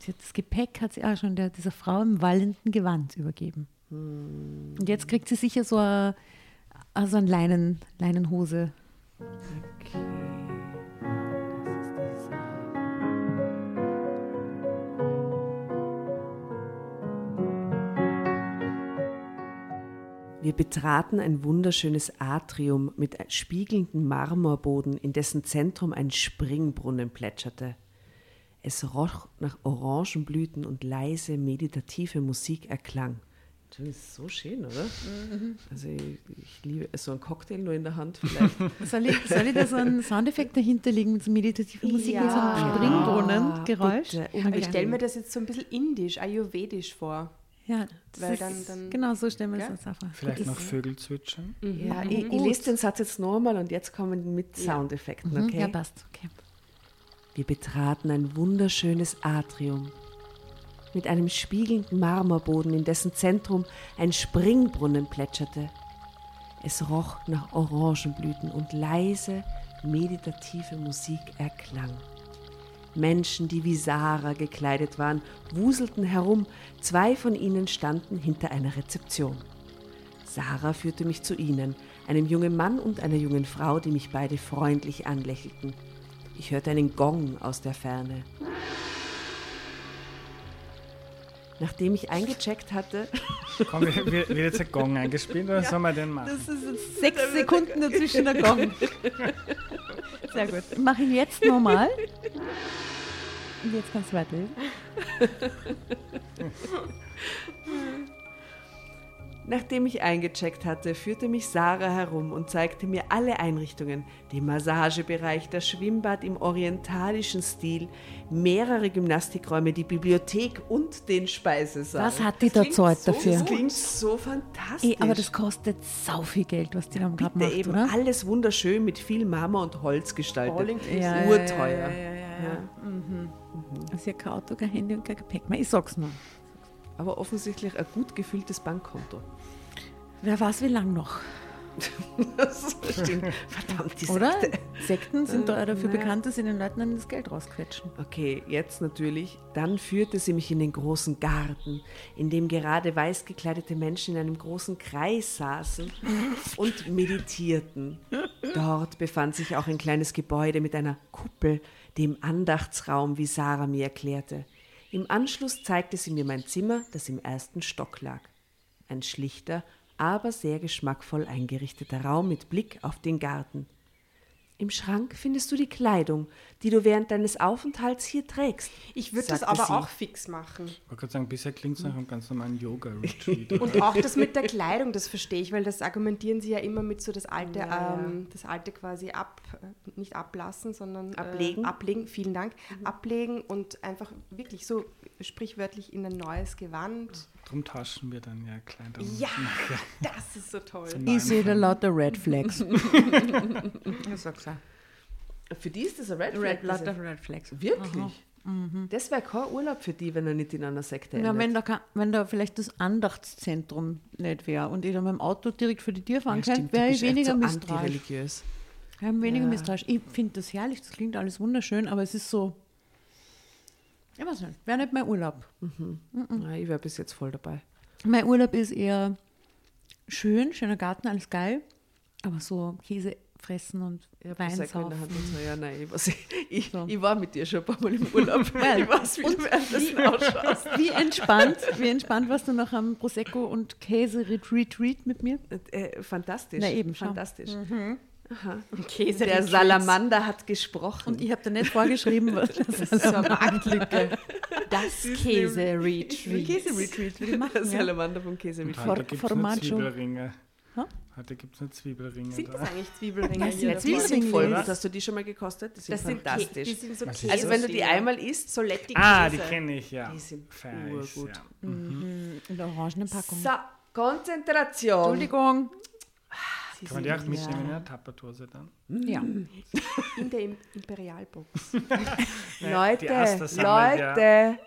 A: Sie hat das Gepäck hat sie auch schon der, dieser Frau im wallenden Gewand übergeben. Und jetzt kriegt sie sicher so eine, also eine Leinen, Leinenhose.
B: Okay. Wir betraten ein wunderschönes Atrium mit spiegelndem Marmorboden, in dessen Zentrum ein Springbrunnen plätscherte. Es roch nach Orangenblüten und leise meditative Musik erklang. Das ist so schön, oder? Also ich, ich liebe so ein Cocktail nur in der Hand vielleicht.
A: Soll ich, soll ich da so einen Soundeffekt dahinter legen mit so meditativer Musik, mit so einem
F: Ja.
A: Springbrunnen-Geräusch?
F: ich stelle mir das jetzt so ein bisschen indisch, ayurvedisch vor.
A: Ja, das
F: Weil
A: ist,
F: dann- dann-
A: genau so stellen wir
F: Ja?
A: uns vor.
C: Vielleicht noch Vögel zwitschern.
B: Ja, ich, ich
A: Gut.
B: lese den Satz jetzt nochmal und jetzt kommen mit Soundeffekten,
A: Mhm,
B: okay?
A: Ja, passt. Okay.
B: Wir betraten ein wunderschönes Atrium mit einem spiegelnden Marmorboden, in dessen Zentrum ein Springbrunnen plätscherte. Es roch nach Orangenblüten und leise, meditative Musik erklang. Menschen, die wie Sarah gekleidet waren, wuselten herum. Zwei von ihnen standen hinter einer Rezeption. Sarah führte mich zu ihnen, einem jungen Mann und einer jungen Frau, die mich beide freundlich anlächelten. Ich hörte einen Gong aus der Ferne. Nachdem ich eingecheckt hatte,
C: Komm, wird, jetzt ein Gong eingespielt oder sollen wir den machen?
A: Das ist jetzt sechs Sekunden dazwischen der Gong. Sehr gut. Mach ihn jetzt nochmal. Und jetzt kannst du weiterlesen.
B: nachdem ich eingecheckt hatte, führte mich Sarah herum und zeigte mir alle Einrichtungen, den Massagebereich, das Schwimmbad im orientalischen Stil, mehrere Gymnastikräume, die Bibliothek und den Speisesaal.
A: Was hat die
B: Das
A: da
B: klingt
A: zahlt
B: so,
A: dafür?
B: Das klingt so fantastisch.
A: Ey, aber das kostet sau viel Geld, was die da gerade macht,
B: eben
A: oder?
B: alles wunderschön mit viel Marmor und Holz gestaltet.
F: All
A: ja,
B: Urteuer.
A: Ja, ja, ja, ja. Mhm. Also kein Auto, kein Handy und kein Gepäck mehr. Ich sag's nur.
B: Aber offensichtlich ein gut gefülltes Bankkonto.
A: Wer weiß, wie lang noch,
B: Das stimmt. Verdammt, die
A: oder?
B: Sekte.
A: Sekten sind da dafür
B: Äh, na.
A: bekannt, dass sie den Leuten dann das Geld rausquetschen.
B: Okay, jetzt natürlich. Dann führte sie mich in den großen Garten, in dem gerade weiß gekleidete Menschen in einem großen Kreis saßen und meditierten. Dort befand sich auch ein kleines Gebäude mit einer Kuppel, dem Andachtsraum, wie Sarah mir erklärte. Im Anschluss zeigte sie mir mein Zimmer, das im ersten Stock lag. Ein schlichter, aber sehr geschmackvoll eingerichteter Raum mit Blick auf den Garten. Im Schrank findest du die Kleidung, die du während deines Aufenthalts hier trägst.
F: Ich würde das aber
B: sie.
F: auch fix machen.
C: Ich wollte gerade sagen, bisher klingt es nach einem ganz normalen Yoga-Retreat.
F: Und auch das mit der Kleidung, das verstehe ich, weil das argumentieren sie ja immer mit so das alte,
B: Ja, ja.
F: ähm, das alte quasi ab, äh, nicht ablassen, sondern
B: Ablegen.
F: Äh, ablegen, vielen Dank, ablegen und einfach wirklich so sprichwörtlich in ein neues Gewand.
C: Drum tauschen wir dann ja Kleider.
F: Ja, das ist so toll.
A: Ich sehe da lauter Red Flags. ich sag's auch.
B: Für die ist das ein Red Flag.
A: Red,
B: das
A: lauter Red Flags.
B: Wirklich? Das wäre kein Urlaub für die, wenn er nicht in einer Sekte
A: Ja,
B: endet.
A: wenn da, wenn da vielleicht das Andachtszentrum nicht wäre und ich dann mit dem Auto direkt vor die Tür fahren
B: Ja,
A: könnte, wäre ich weniger
B: so
A: misstrauisch. Ja, weniger
B: Ja.
A: misstrauisch. Ich finde das herrlich, das klingt alles wunderschön, aber es ist so. Ich weiß nicht, wäre nicht mein Urlaub.
B: Ja, ich wäre bis jetzt voll dabei.
A: Mein Urlaub ist eher schön, schöner Garten, alles geil, aber so Käse fressen und Wein
B: das
A: saufen.
B: So, ja, nein, ich, weiß, ich,
A: So.
B: ich war mit dir schon ein paar Mal im Urlaub.
A: Well,
B: ich weiß, wie du währenddessen ausschaust.
A: Wie entspannt, wie entspannt warst du noch am Prosecco und Käse-Retreat mit mir?
B: Äh, fantastisch.
A: Na eben, schau.
F: Käse
B: Der Salamander hat gesprochen.
A: Und ich habe dir nicht vorgeschrieben, was
F: Das ist so eine Marktlücke. Das Käse-Retreat.
A: Käse-Retreat, wie die machen.
B: Der
A: Ja.
B: Salamander vom Käse mit
C: Und
A: For-
C: heute gibt es nur
A: Formaggio.
C: Heute gibt es nur Zwiebelringe.
F: Sind das
C: da.
F: eigentlich Zwiebelringe? Hier
A: sind
B: sind
A: Zwiebelringe
B: voll. Hast du die schon mal gekostet? Die sind
F: Das sind,
B: fantastisch.
F: die sind so Käse.
C: das?
B: also wenn du die einmal isst,
F: so Letti
C: Ah,
F: Käse.
C: die kenne ich, ja.
B: Die sind
C: ich,
B: urgut.
C: Ja.
A: In der orangenen Packung.
B: So, Konzentration.
A: Entschuldigung.
B: Sie
C: Kann man die auch
B: sind-
C: mitnehmen in der Tapperdose dann?
A: Ja.
F: In der Im- Imperialbox.
B: Leute, Leute.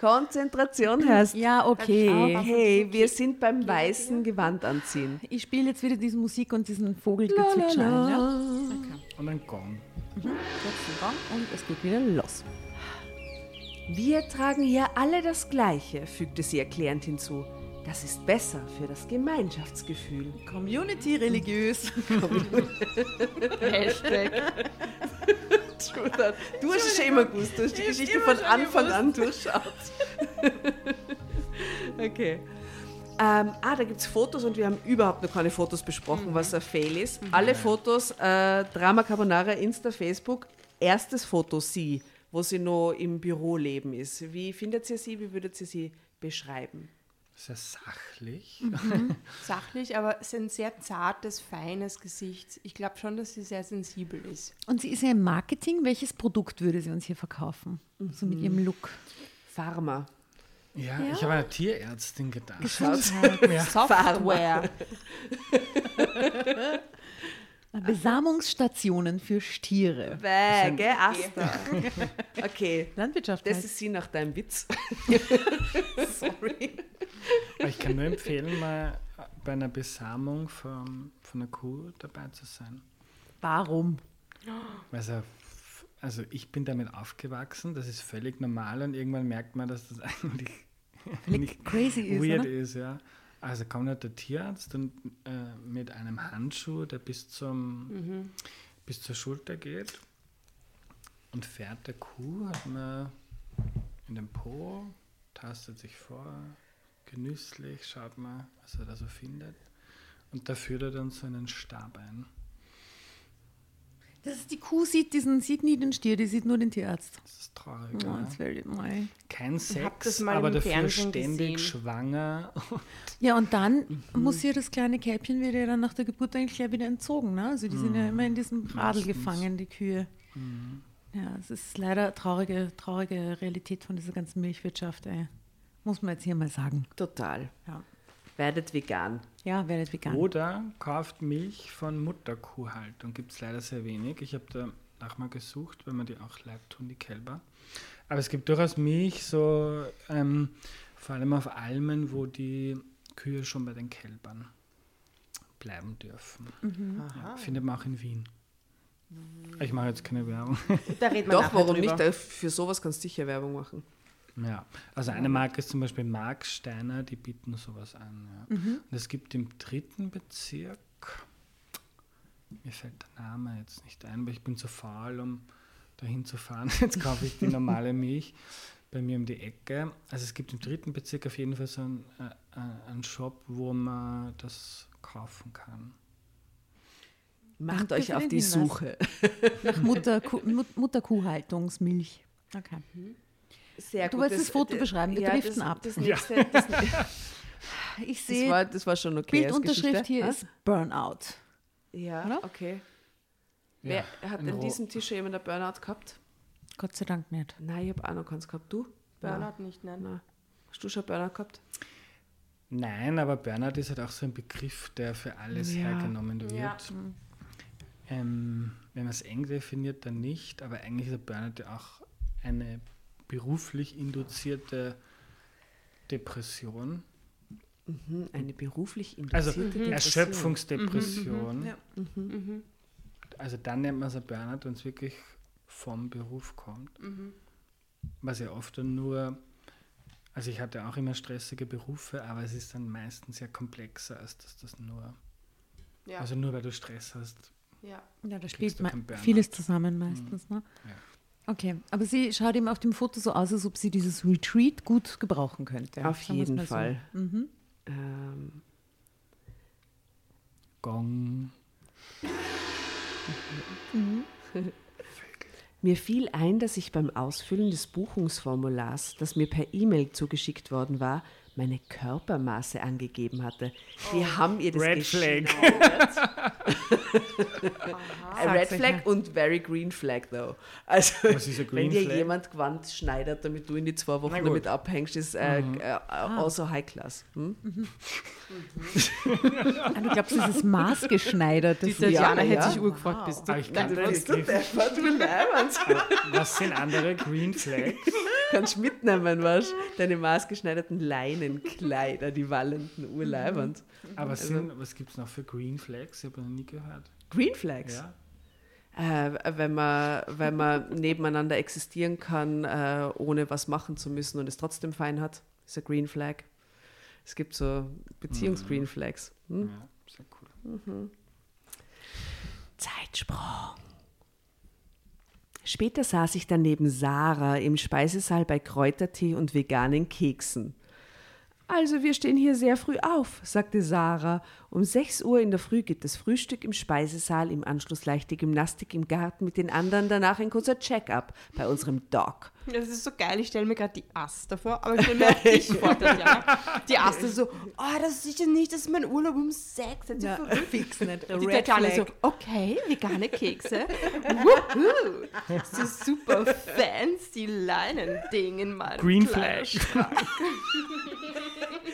B: Konzentration heißt.
A: Ja, okay.
B: Hey, wir sind beim weißen Gewand anziehen.
A: Ich spiele jetzt wieder diese Musik und diesen Vogelgezwitscher. Ja?
C: Und ein Gong.
A: Den Gong und es geht wieder los.
B: Wir tragen hier alle das Gleiche, fügte sie erklärend hinzu. Das ist besser für das Gemeinschaftsgefühl.
A: Community religiös.
F: Hashtag.
B: Du hast es schon immer gewusst, du hast die Geschichte von Anfang an durchschaut. okay. Ähm, ah, da gibt es Fotos und wir haben überhaupt noch keine Fotos besprochen, was ein Fail ist. Alle Fotos, äh, Drama Carbonara, Insta, Facebook, erstes Foto sie, wo sie noch im Büroleben ist. Wie findet ihr sie? Wie würdet ihr sie beschreiben?
C: Sehr sachlich.
F: Sachlich, aber es ist ein sehr zartes, feines Gesicht. Ich glaube schon, dass sie sehr sensibel ist.
A: Und sie ist ja im Marketing. Welches Produkt würde sie uns hier verkaufen? So mit ihrem Look.
B: Pharma.
C: Ja,
A: Ja.
C: ich habe an eine Tierärztin gedacht.
A: Gesundheit.
C: Ja.
F: Software.
A: Besamungsstationen für Stiere.
B: Bäh, gell, Asta. Okay,
A: Landwirtschaft.
B: das ist sie nach deinem Witz. Sorry.
C: Ich kann nur empfehlen, mal bei einer Besamung von, von einer Kuh dabei zu sein.
A: Warum?
C: Also, also ich bin damit aufgewachsen, das ist völlig normal und irgendwann merkt man, dass das eigentlich nicht
A: crazy ist,
C: weird
A: oder?
C: ist, ja. Also kommt halt der Tierarzt und äh, mit einem Handschuh, der bis zum bis zur Schulter geht und fährt der Kuh, hat man in den Po, tastet sich vor, genüsslich, schaut mal, was er da so findet. Und da führt er dann so einen Stab ein.
A: Das ist, die Kuh sieht, diesen, sieht nie den Stier, die sieht nur den Tierarzt.
C: Das ist traurig. Ja.
A: das will mei.
C: Kein Sex,
F: mal
C: aber dafür
F: Fernsehen
C: ständig
F: gesehen.
C: schwanger.
A: Ja, und dann muss ihr das kleine Kälbchen wird ja dann nach der Geburt eigentlich gleich wieder entzogen. Ne? Also die sind ja immer in diesem Radl gefangen, die Kühe. Ja, es ist leider traurige, traurige Realität von dieser ganzen Milchwirtschaft, ey. Muss man jetzt hier mal sagen.
B: Total.
A: Ja,
B: Werdet vegan.
A: ja werdet vegan.
C: Oder kauft Milch von Mutterkuhhaltung. Gibt es leider sehr wenig. Ich habe da nach mal gesucht, wenn man die auch leid tun, die Kälber. Aber es gibt durchaus Milch, so ähm, vor allem auf Almen, wo die Kühe schon bei den Kälbern bleiben dürfen. Ja, findet man auch in Wien. Ich mache jetzt keine Werbung.
F: Da reden wir
B: Doch, warum
F: drüber.
B: nicht? Da- Für sowas kannst du sicher Werbung machen.
C: Ja, also eine Marke ist zum Beispiel Mark Steiner, die bieten sowas an. Ja. Und es gibt im dritten Bezirk, mir fällt der Name jetzt nicht ein, weil ich bin zu faul, um dahin zu fahren. Jetzt kaufe ich die normale Milch bei mir um die Ecke. Also es gibt im dritten Bezirk auf jeden Fall so einen, äh, äh, einen Shop, wo man das kaufen kann.
B: Macht
A: Danke
B: euch auf die
A: Hinweis.
B: Suche.
A: Nach Mutterkuh, Mut- Mutterkuhhaltungsmilch. Okay.
B: Sehr
A: Du wolltest das Foto beschreiben, wir driften
B: das,
A: ab.
B: Das, nächste, das,
A: Ich
B: das,
A: sehe,
B: war, das war schon okay.
A: Bildunterschrift hier
B: Ah?
A: ist Burnout.
B: Ja,
A: oder?
B: okay.
C: Ja,
B: Wer hat an diesem Tisch schon jemand ein Burnout gehabt?
A: Gott sei Dank nicht.
B: Nein, ich habe auch noch keins gehabt. Du?
F: Burnout nicht, nein.
B: Nein. Hast du schon Burnout gehabt?
C: Nein, aber Burnout ist halt auch so ein Begriff, der für alles
B: Ja.
C: hergenommen wird.
F: Ja.
C: Ähm, wenn man es eng definiert, dann nicht, aber eigentlich ist der Burnout ja auch eine beruflich induzierte Depression,
B: Mhm, eine beruflich
C: also
B: induzierte Depression.
C: Erschöpfungsdepression.
A: Ja.
C: Also dann nennt man es ein Burnout, wenn es wirklich vom Beruf kommt. Was ja oft dann nur, also ich hatte auch immer stressige Berufe, aber es ist dann meistens ja komplexer, als dass das nur,
F: Ja.
C: also nur weil du Stress hast.
F: ja.
A: Ja, da spielt vieles zusammen meistens. Ne?
C: Ja.
A: Okay, aber sie schaut eben auf dem Foto so aus, als ob sie dieses Retreat gut gebrauchen könnte.
B: Auf
A: Sagen
B: jeden
A: mal so.
B: Fall.
A: Mhm.
B: Ähm,
C: Gong.
B: Mir fiel ein, dass ich beim Ausfüllen des Buchungsformulars, das mir per E-Mail zugeschickt worden war, meine Körpermaße angegeben hatte. Die haben ihr das
C: Red Flag.
B: geschneidert. Äh, Red Flag und very green flag though. Also
C: Was ist ein
B: wenn dir
C: Flag?
B: jemand Gewand schneidet, damit du in die zwei Wochen damit abhängst, ist äh, äh, also High Class. Hm?
A: Ah, du glaubst, es ist maßgeschneidert.
F: Die
A: Das
F: Tatjana
B: Ja,
F: hätte
B: ja.
F: sich urgefragt, bist du.
C: Aber ich
B: Nein,
C: kann
B: du
C: den
B: bist du Leibwand.
C: Was sind andere Green Flags?
B: Kannst mitnehmen, was? Deine maßgeschneiderten Leinenkleider, die wallenden Urleiband.
C: Aber sind, was gibt es noch für Green Flags? Ich habe noch nie gehört.
B: Green Flags.
C: Ja?
B: Äh, wenn, man, wenn man nebeneinander existieren kann, äh, ohne was machen zu müssen und es trotzdem fein hat, ist ein Green Flag. Es gibt so Beziehungs-Green Flags. Hm?
C: ja, sehr cool.
B: Zeitsprung. Später saß ich dann neben Sarah im Speisesaal bei Kräutertee und veganen Keksen. Also wir stehen hier sehr früh auf, sagte Sarah. Um 6 Uhr in der Früh gibt es Frühstück im Speisesaal, im Anschluss leichte Gymnastik im Garten mit den anderen, danach ein kurzer Check-up bei unserem Doc.
F: Das ist so geil, ich stelle mir gerade die Aster vor, aber ich stelle mir auch dich vor, Tatjana. Die Aster so, oh, das ist sicher nicht, das ist mein Urlaub um sechs. Seid ihr
A: Ja,
F: verrückt?
A: fix nicht.
F: Die Tatjana so, okay, vegane Kekse. Wuhu. So super fancy Leinending in meinem
C: Green
F: Kleiderschrank.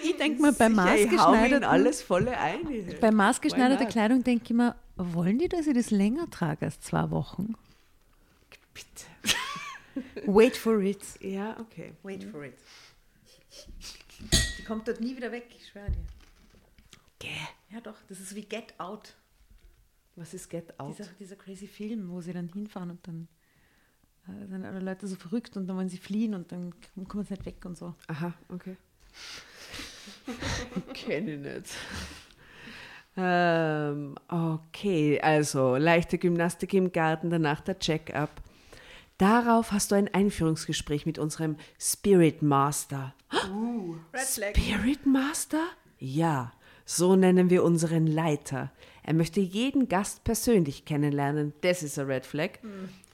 A: Ich denke bei
B: mir in
A: maßgeschneiderten,
B: alles volle ein.
A: bei maßgeschneiderter? Kleidung denke ich mir, wollen die, dass ich das länger trage als zwei Wochen?
B: Bitte.
A: Wait for it.
B: Ja, okay.
A: Wait for it. Die kommt dort nie wieder weg, ich schwöre dir.
B: Gäh.
A: Ja doch, das ist wie Get Out.
B: Was ist Get Out?
A: Dieser, dieser crazy Film, wo sie dann hinfahren und dann äh, sind alle Leute so verrückt und dann wollen sie fliehen und dann kommen sie nicht weg und so.
B: Aha, okay. Kenne ich nicht. Ähm, okay, also leichte Gymnastik im Garten, danach der Check-up. Darauf hast du ein Einführungsgespräch mit unserem Spirit Master. Spirit Master? Ja, so nennen wir unseren Leiter. Er möchte jeden Gast persönlich kennenlernen, das ist ein Red Flag,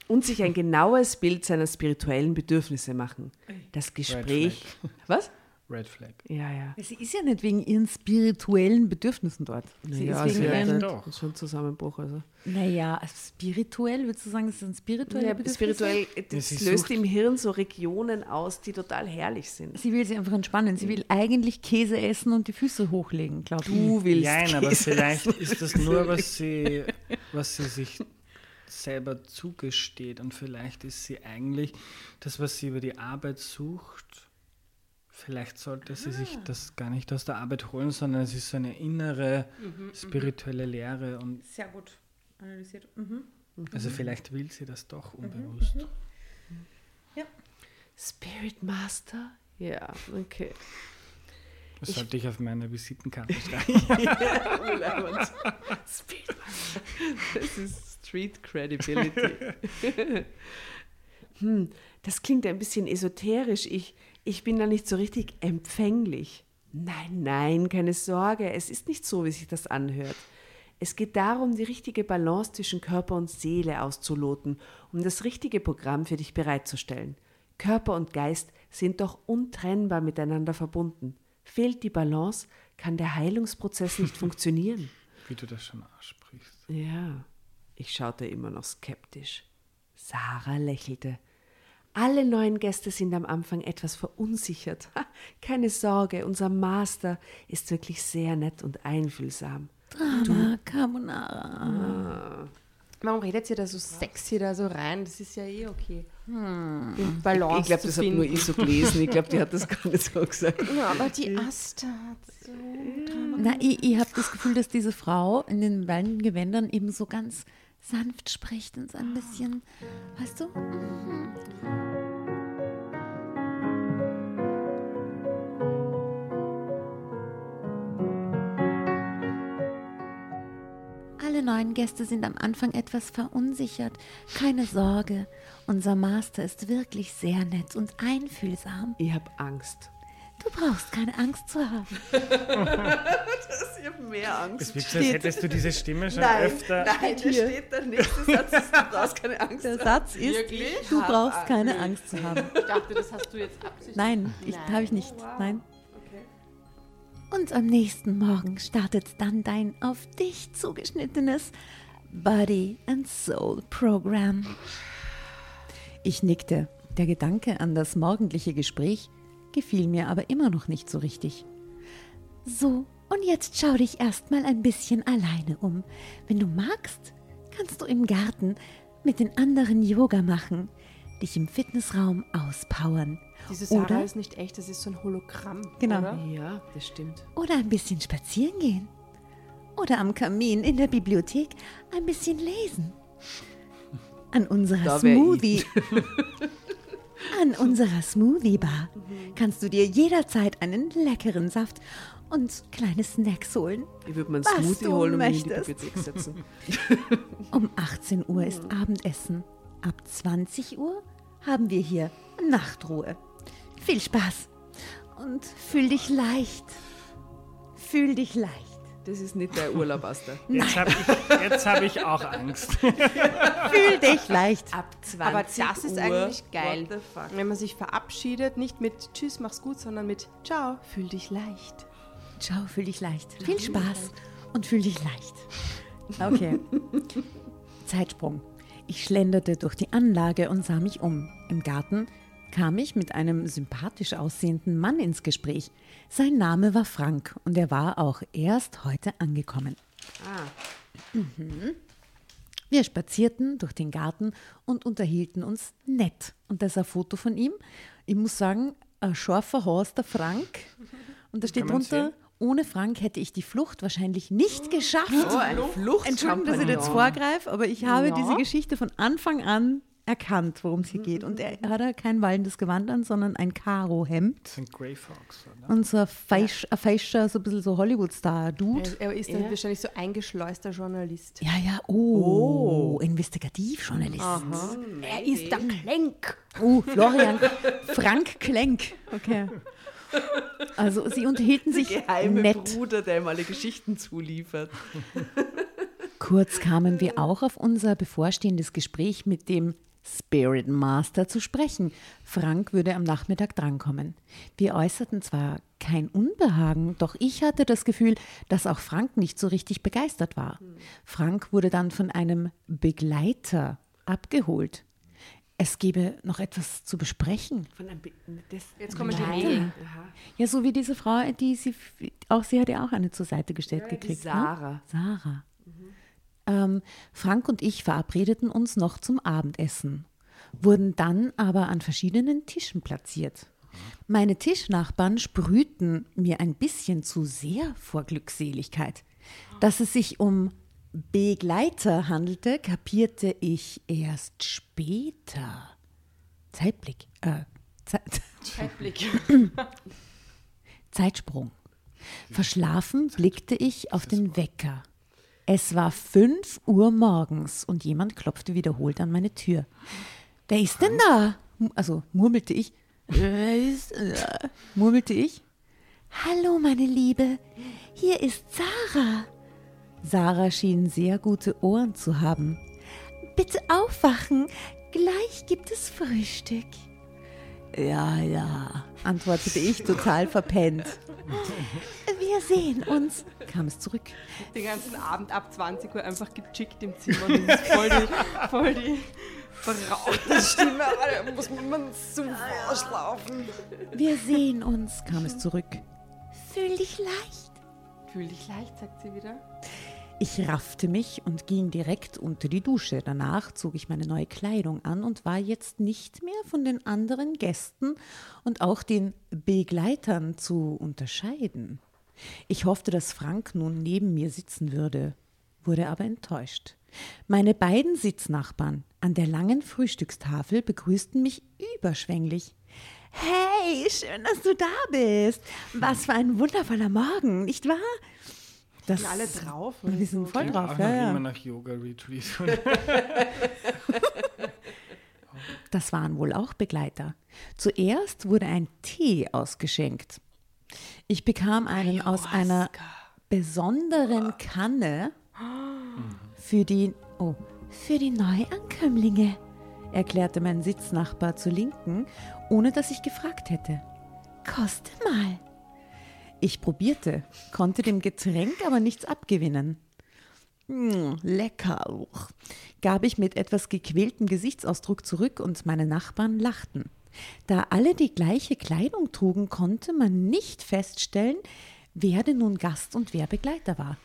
B: und sich ein genaues Bild seiner spirituellen Bedürfnisse machen. Das Gespräch. Was?
C: Red Flag.
B: Ja, ja.
A: Sie ist ja nicht wegen ihren spirituellen Bedürfnissen dort. Sie
B: ja,
A: ist wegen
C: sie
A: ihren,
C: doch.
B: Das ist schon ein Zusammenbruch. Also.
A: naja, also spirituell, würdest du sagen, das sind spirituelle
B: Ja,
A: Bedürfnisse?
B: spirituell, das
C: sie
B: löst im Hirn so Regionen aus, die total herrlich sind.
A: Sie will sich einfach entspannen. Sie will eigentlich Käse essen und die Füße hochlegen, glaube ich.
B: Du willst
C: Nein, aber
B: Käse
C: vielleicht
B: essen.
C: ist das nur, was sie, was sie sich selber zugesteht. Und vielleicht ist sie eigentlich das, was sie über die Arbeit sucht. Vielleicht sollte sie sich das gar nicht aus der Arbeit holen, sondern es ist so eine innere spirituelle Lehre. Und
A: Sehr gut analysiert. Mhm.
C: also vielleicht will sie das doch unbewusst.
B: Spirit Master? Ja, okay.
C: Das sollte ich auf meine Visitenkarte schreiben.
B: Spirit Master. Das ist Street Credibility. hm, das klingt ein bisschen esoterisch. Ich, ich bin da nicht so richtig empfänglich. Nein, nein, keine Sorge. Es ist nicht so, wie sich das anhört. Es geht darum, die richtige Balance zwischen Körper und Seele auszuloten, um das richtige Programm für dich bereitzustellen. Körper und Geist sind doch untrennbar miteinander verbunden. Fehlt die Balance, kann der Heilungsprozess nicht funktionieren.
C: Wie du das schon aussprichst.
B: Ja, ich schaute immer noch skeptisch. Sarah lächelte. Alle neuen Gäste sind am Anfang etwas verunsichert. Keine Sorge, unser Master ist wirklich sehr nett und einfühlsam.
A: Drama Carbonara.
F: Warum redet ihr da so sexy da so rein? Das ist ja eh okay. Hm. Balance
B: Ich glaube, das habe
F: finden.
B: nur ich so gelesen. Ich glaube, die hat das gar nicht so gesagt.
F: Ja, aber die Aster hat so Drama.
A: Na, ich, ich habe das Gefühl, dass diese Frau in den weißen Gewändern eben so ganz sanft spricht und so ein bisschen, weißt du? Mhm. Alle neuen Gäste sind am Anfang etwas verunsichert. Keine Sorge, unser Master ist wirklich sehr nett und einfühlsam.
B: Ich habe Angst.
A: Du brauchst keine Angst zu haben.
B: Ich habe mehr Angst.
C: Es wirkt so, als hättest du diese Stimme schon
B: Nein,
C: öfter.
B: nein, da steht der nächste Satz, ist, du brauchst keine Angst.
A: Der Satz ist,
F: Wirklich?
A: du brauchst
F: Angst.
A: keine Angst zu haben.
F: Ich dachte, das hast du jetzt absichtlich.
A: Nein, ich habe ich nicht. Nein. Und am nächsten Morgen startet dann dein auf dich zugeschnittenes Body and Soul Programm. Ich nickte. Der Gedanke an das morgendliche Gespräch gefiel mir aber immer noch nicht so richtig. So, und jetzt schau dich erstmal ein bisschen alleine um. Wenn du magst, kannst du im Garten mit den anderen Yoga machen, dich im Fitnessraum auspowern.
F: Diese Sarah
A: Oder?
F: ist nicht echt, das ist so ein Hologramm.
A: Genau.
F: Oder?
B: Ja, das stimmt.
A: Oder ein bisschen spazieren gehen. Oder am Kamin in der Bibliothek ein bisschen lesen. An unserer. Smoothie. An unserer Smoothie Bar kannst du dir jederzeit einen leckeren Saft und kleine Snacks holen.
B: Ich würde mir einen Smoothie holen und mich in die. Bibliothek setzen.
A: Um 18 Uhr ist Abendessen. Ab 20 Uhr haben wir hier Nachtruhe. Viel Spaß und fühl dich leicht. Fühl dich leicht.
B: Das ist nicht der Urlaub, Asta.
C: Jetzt habe ich, jetzt hab ich auch Angst.
A: Fühl dich leicht.
B: Ab 20
F: Aber das ist
B: Uhr,
F: eigentlich geil.
B: What the fuck?
F: Wenn man sich verabschiedet, nicht mit Tschüss, mach's gut, sondern mit Ciao, fühl dich leicht.
A: Ciao, fühl dich leicht. Viel Spaß und fühl dich leicht. Okay. Zeitsprung. Ich schlenderte durch die Anlage und sah mich um. Im Garten kam ich mit einem sympathisch aussehenden Mann ins Gespräch. Sein Name war Frank und er war auch erst heute angekommen.
B: Ah,
A: Wir spazierten durch den Garten und unterhielten uns nett. Und da ist ein Foto von ihm. Ich muss sagen, ein scharfer Horst, der Frank. Und da steht drunter, ohne Frank hätte ich die Flucht wahrscheinlich nicht geschafft.
B: oh, ein Flucht.
A: Entschuldigung, dass ich jetzt vorgreife, aber ich habe
F: Ja.
A: diese Geschichte von Anfang an erkannt, worum es hier geht. Und er hat ja kein wallendes Gewand an, sondern ein Karo-Hemd.
C: Das sind Grey Fox, oder?
A: Und so ein, Feisch, ein feischer, so ein bisschen so Hollywood-Star-Dude.
F: Er, er ist dann
B: Ja.
F: wahrscheinlich so eingeschleuster Journalist.
A: Ja, ja, oh, Investigativjournalist.
F: Er ist der Klenk.
A: Oh, Florian, Frank Klenk. Okay. Also sie unterhielten sich
B: Geheime
A: nett.
B: Bruder, der ihm alle Geschichten zuliefert.
A: Kurz kamen wir auch auf unser bevorstehendes Gespräch mit dem Spirit Master zu sprechen. Frank würde am Nachmittag drankommen. Wir äußerten zwar kein Unbehagen, doch ich hatte das Gefühl, dass auch Frank nicht so richtig begeistert war. Frank wurde dann von einem Begleiter abgeholt. Es gebe noch etwas zu besprechen.
B: Von einem Be das
F: Jetzt kommen die
B: Nein.
F: Regeln.
A: Ja, so wie diese Frau, die sie, auch sie hat ja auch eine zur Seite gestellt
B: die
A: gekriegt.
B: Sarah.
A: Ne? Sarah. Ähm, Frank und ich verabredeten uns noch zum Abendessen, wurden dann aber an verschiedenen Tischen platziert. Meine Tischnachbarn sprühten mir ein bisschen zu sehr vor Glückseligkeit. Dass es sich um Begleiter handelte, kapierte ich erst später. Zeitblick. Äh, Zeit.
F: Zeitblick.
A: Zeitsprung. Verschlafen blickte ich auf den Wecker. Es war 5 Uhr morgens und jemand klopfte wiederholt an meine Tür. Wer ist denn da? Also murmelte ich. Wer ist da? Murmelte ich. Hallo, meine Liebe. Hier ist Sarah. Sarah schien sehr gute Ohren zu haben. Bitte aufwachen. Gleich gibt es Frühstück. Ja, ja, antwortete ich total verpennt. Wir sehen uns, kam es zurück.
F: Den ganzen Abend ab 20 Uhr einfach gechickt im Zimmer. Und das ist voll die, voll die verrauchte Stimme. Da muss man so vorschlafen.
A: Wir sehen uns, kam es zurück. Fühl dich leicht.
F: Fühl dich leicht, sagt sie wieder.
A: Ich raffte mich und ging direkt unter die Dusche. Danach zog ich meine neue Kleidung an und war jetzt nicht mehr von den anderen Gästen und auch den Begleitern zu unterscheiden. Ich hoffte, dass Frank nun neben mir sitzen würde, wurde aber enttäuscht. Meine beiden Sitznachbarn an der langen Frühstückstafel begrüßten mich überschwänglich. Hey, schön, dass du da bist. Was für ein wundervoller Morgen, nicht wahr? Das,
F: Sind alle drauf?
A: Wir sind voll drauf,
C: auch
A: ja, ja.
C: immer nach Yoga-Retreat.
A: Das waren wohl auch Begleiter. Zuerst wurde ein Tee ausgeschenkt. Ich bekam einen aus einer besonderen Kanne für die, oh, für die Neuankömmlinge, erklärte mein Sitznachbar zur Linken, ohne dass ich gefragt hätte. Koste mal. Ich probierte, konnte dem Getränk aber nichts abgewinnen. Mm, lecker auch, gab ich mit etwas gequältem Gesichtsausdruck zurück und meine Nachbarn lachten. Da alle die gleiche Kleidung trugen, konnte man nicht feststellen, wer denn nun Gast und wer Begleiter war.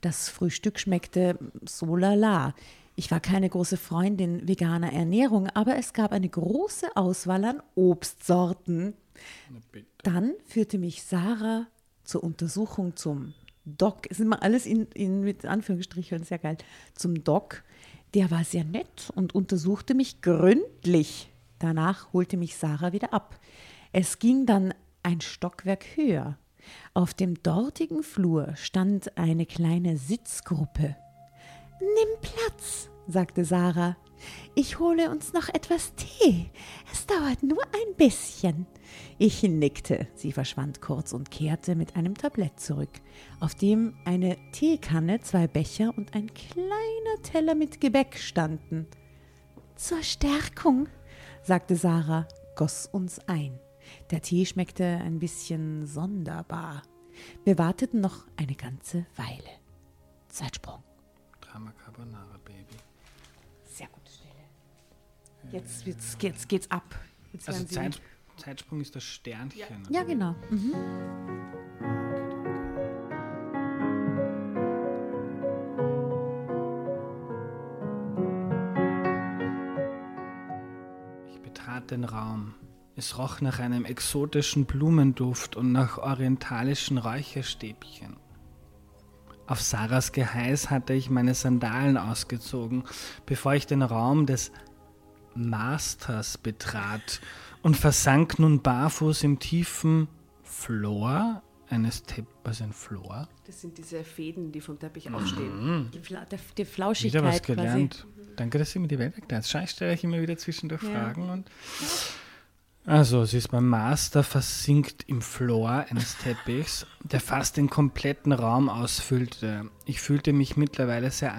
A: Das Frühstück schmeckte so lala. Ich war keine große Freundin veganer Ernährung, aber es gab eine große Auswahl an Obstsorten. Dann führte mich Sarah zur Untersuchung zum Doc. Ist immer alles in, in, mit Anführungsstrichen, sehr geil. Zum Doc. Der war sehr nett und untersuchte mich gründlich. Danach holte mich Sarah wieder ab. Es ging dann ein Stockwerk höher. Auf dem dortigen Flur stand eine kleine Sitzgruppe. Nimm Platz, sagte Sarah. Ich hole uns noch etwas Tee. Es dauert nur ein bisschen. Ich nickte. Sie verschwand kurz und kehrte mit einem Tablett zurück, auf dem eine Teekanne, zwei Becher und ein kleiner Teller mit Gebäck standen. Zur Stärkung, sagte Sarah, goss uns ein. Der Tee schmeckte ein bisschen sonderbar. Wir warteten noch eine ganze Weile. Zeitsprung.
C: Drama Carbonara, Baby.
A: Jetzt, jetzt, jetzt geht's ab. Jetzt
C: Also Zeit, Zeitsprung ist das Sternchen.
A: Ja, genau. Mhm.
C: Ich betrat den Raum. Es roch nach einem exotischen Blumenduft und nach orientalischen Räucherstäbchen. Auf Sarahs Geheiß hatte ich meine Sandalen ausgezogen, bevor ich den Raum des Masters betrat und versank nun barfuß im tiefen Flor eines Tepp, was ein Flor?
B: Das sind diese Fäden, die vom Teppich aufstehen.
A: Die, Fla der, die
C: Wieder
A: Flauschigkeit
C: was
A: quasi.
C: gelernt. Danke, dass ihr mir die Welt erklärt. Schau, ich stelle euch immer wieder zwischendurch Fragen. Und also, sie ist beim Master versinkt im Floor eines Teppichs, der fast den kompletten Raum ausfüllte. Ich fühlte mich mittlerweile sehr,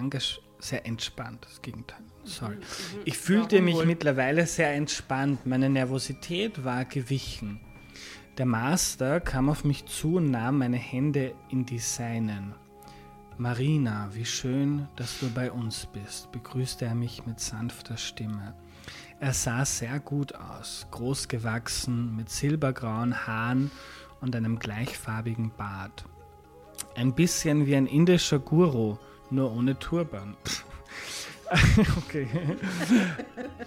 C: sehr entspannt. Das Gegenteil. Sorry. Ich fühlte mich mittlerweile sehr entspannt. Meine Nervosität war gewichen. Der Master kam auf mich zu und nahm meine Hände in die seinen. Marina, wie schön, dass du bei uns bist, begrüßte er mich mit sanfter Stimme. Er sah sehr gut aus, groß gewachsen, mit silbergrauen Haaren und einem gleichfarbigen Bart. Ein bisschen wie ein indischer Guru, nur ohne Turban. okay.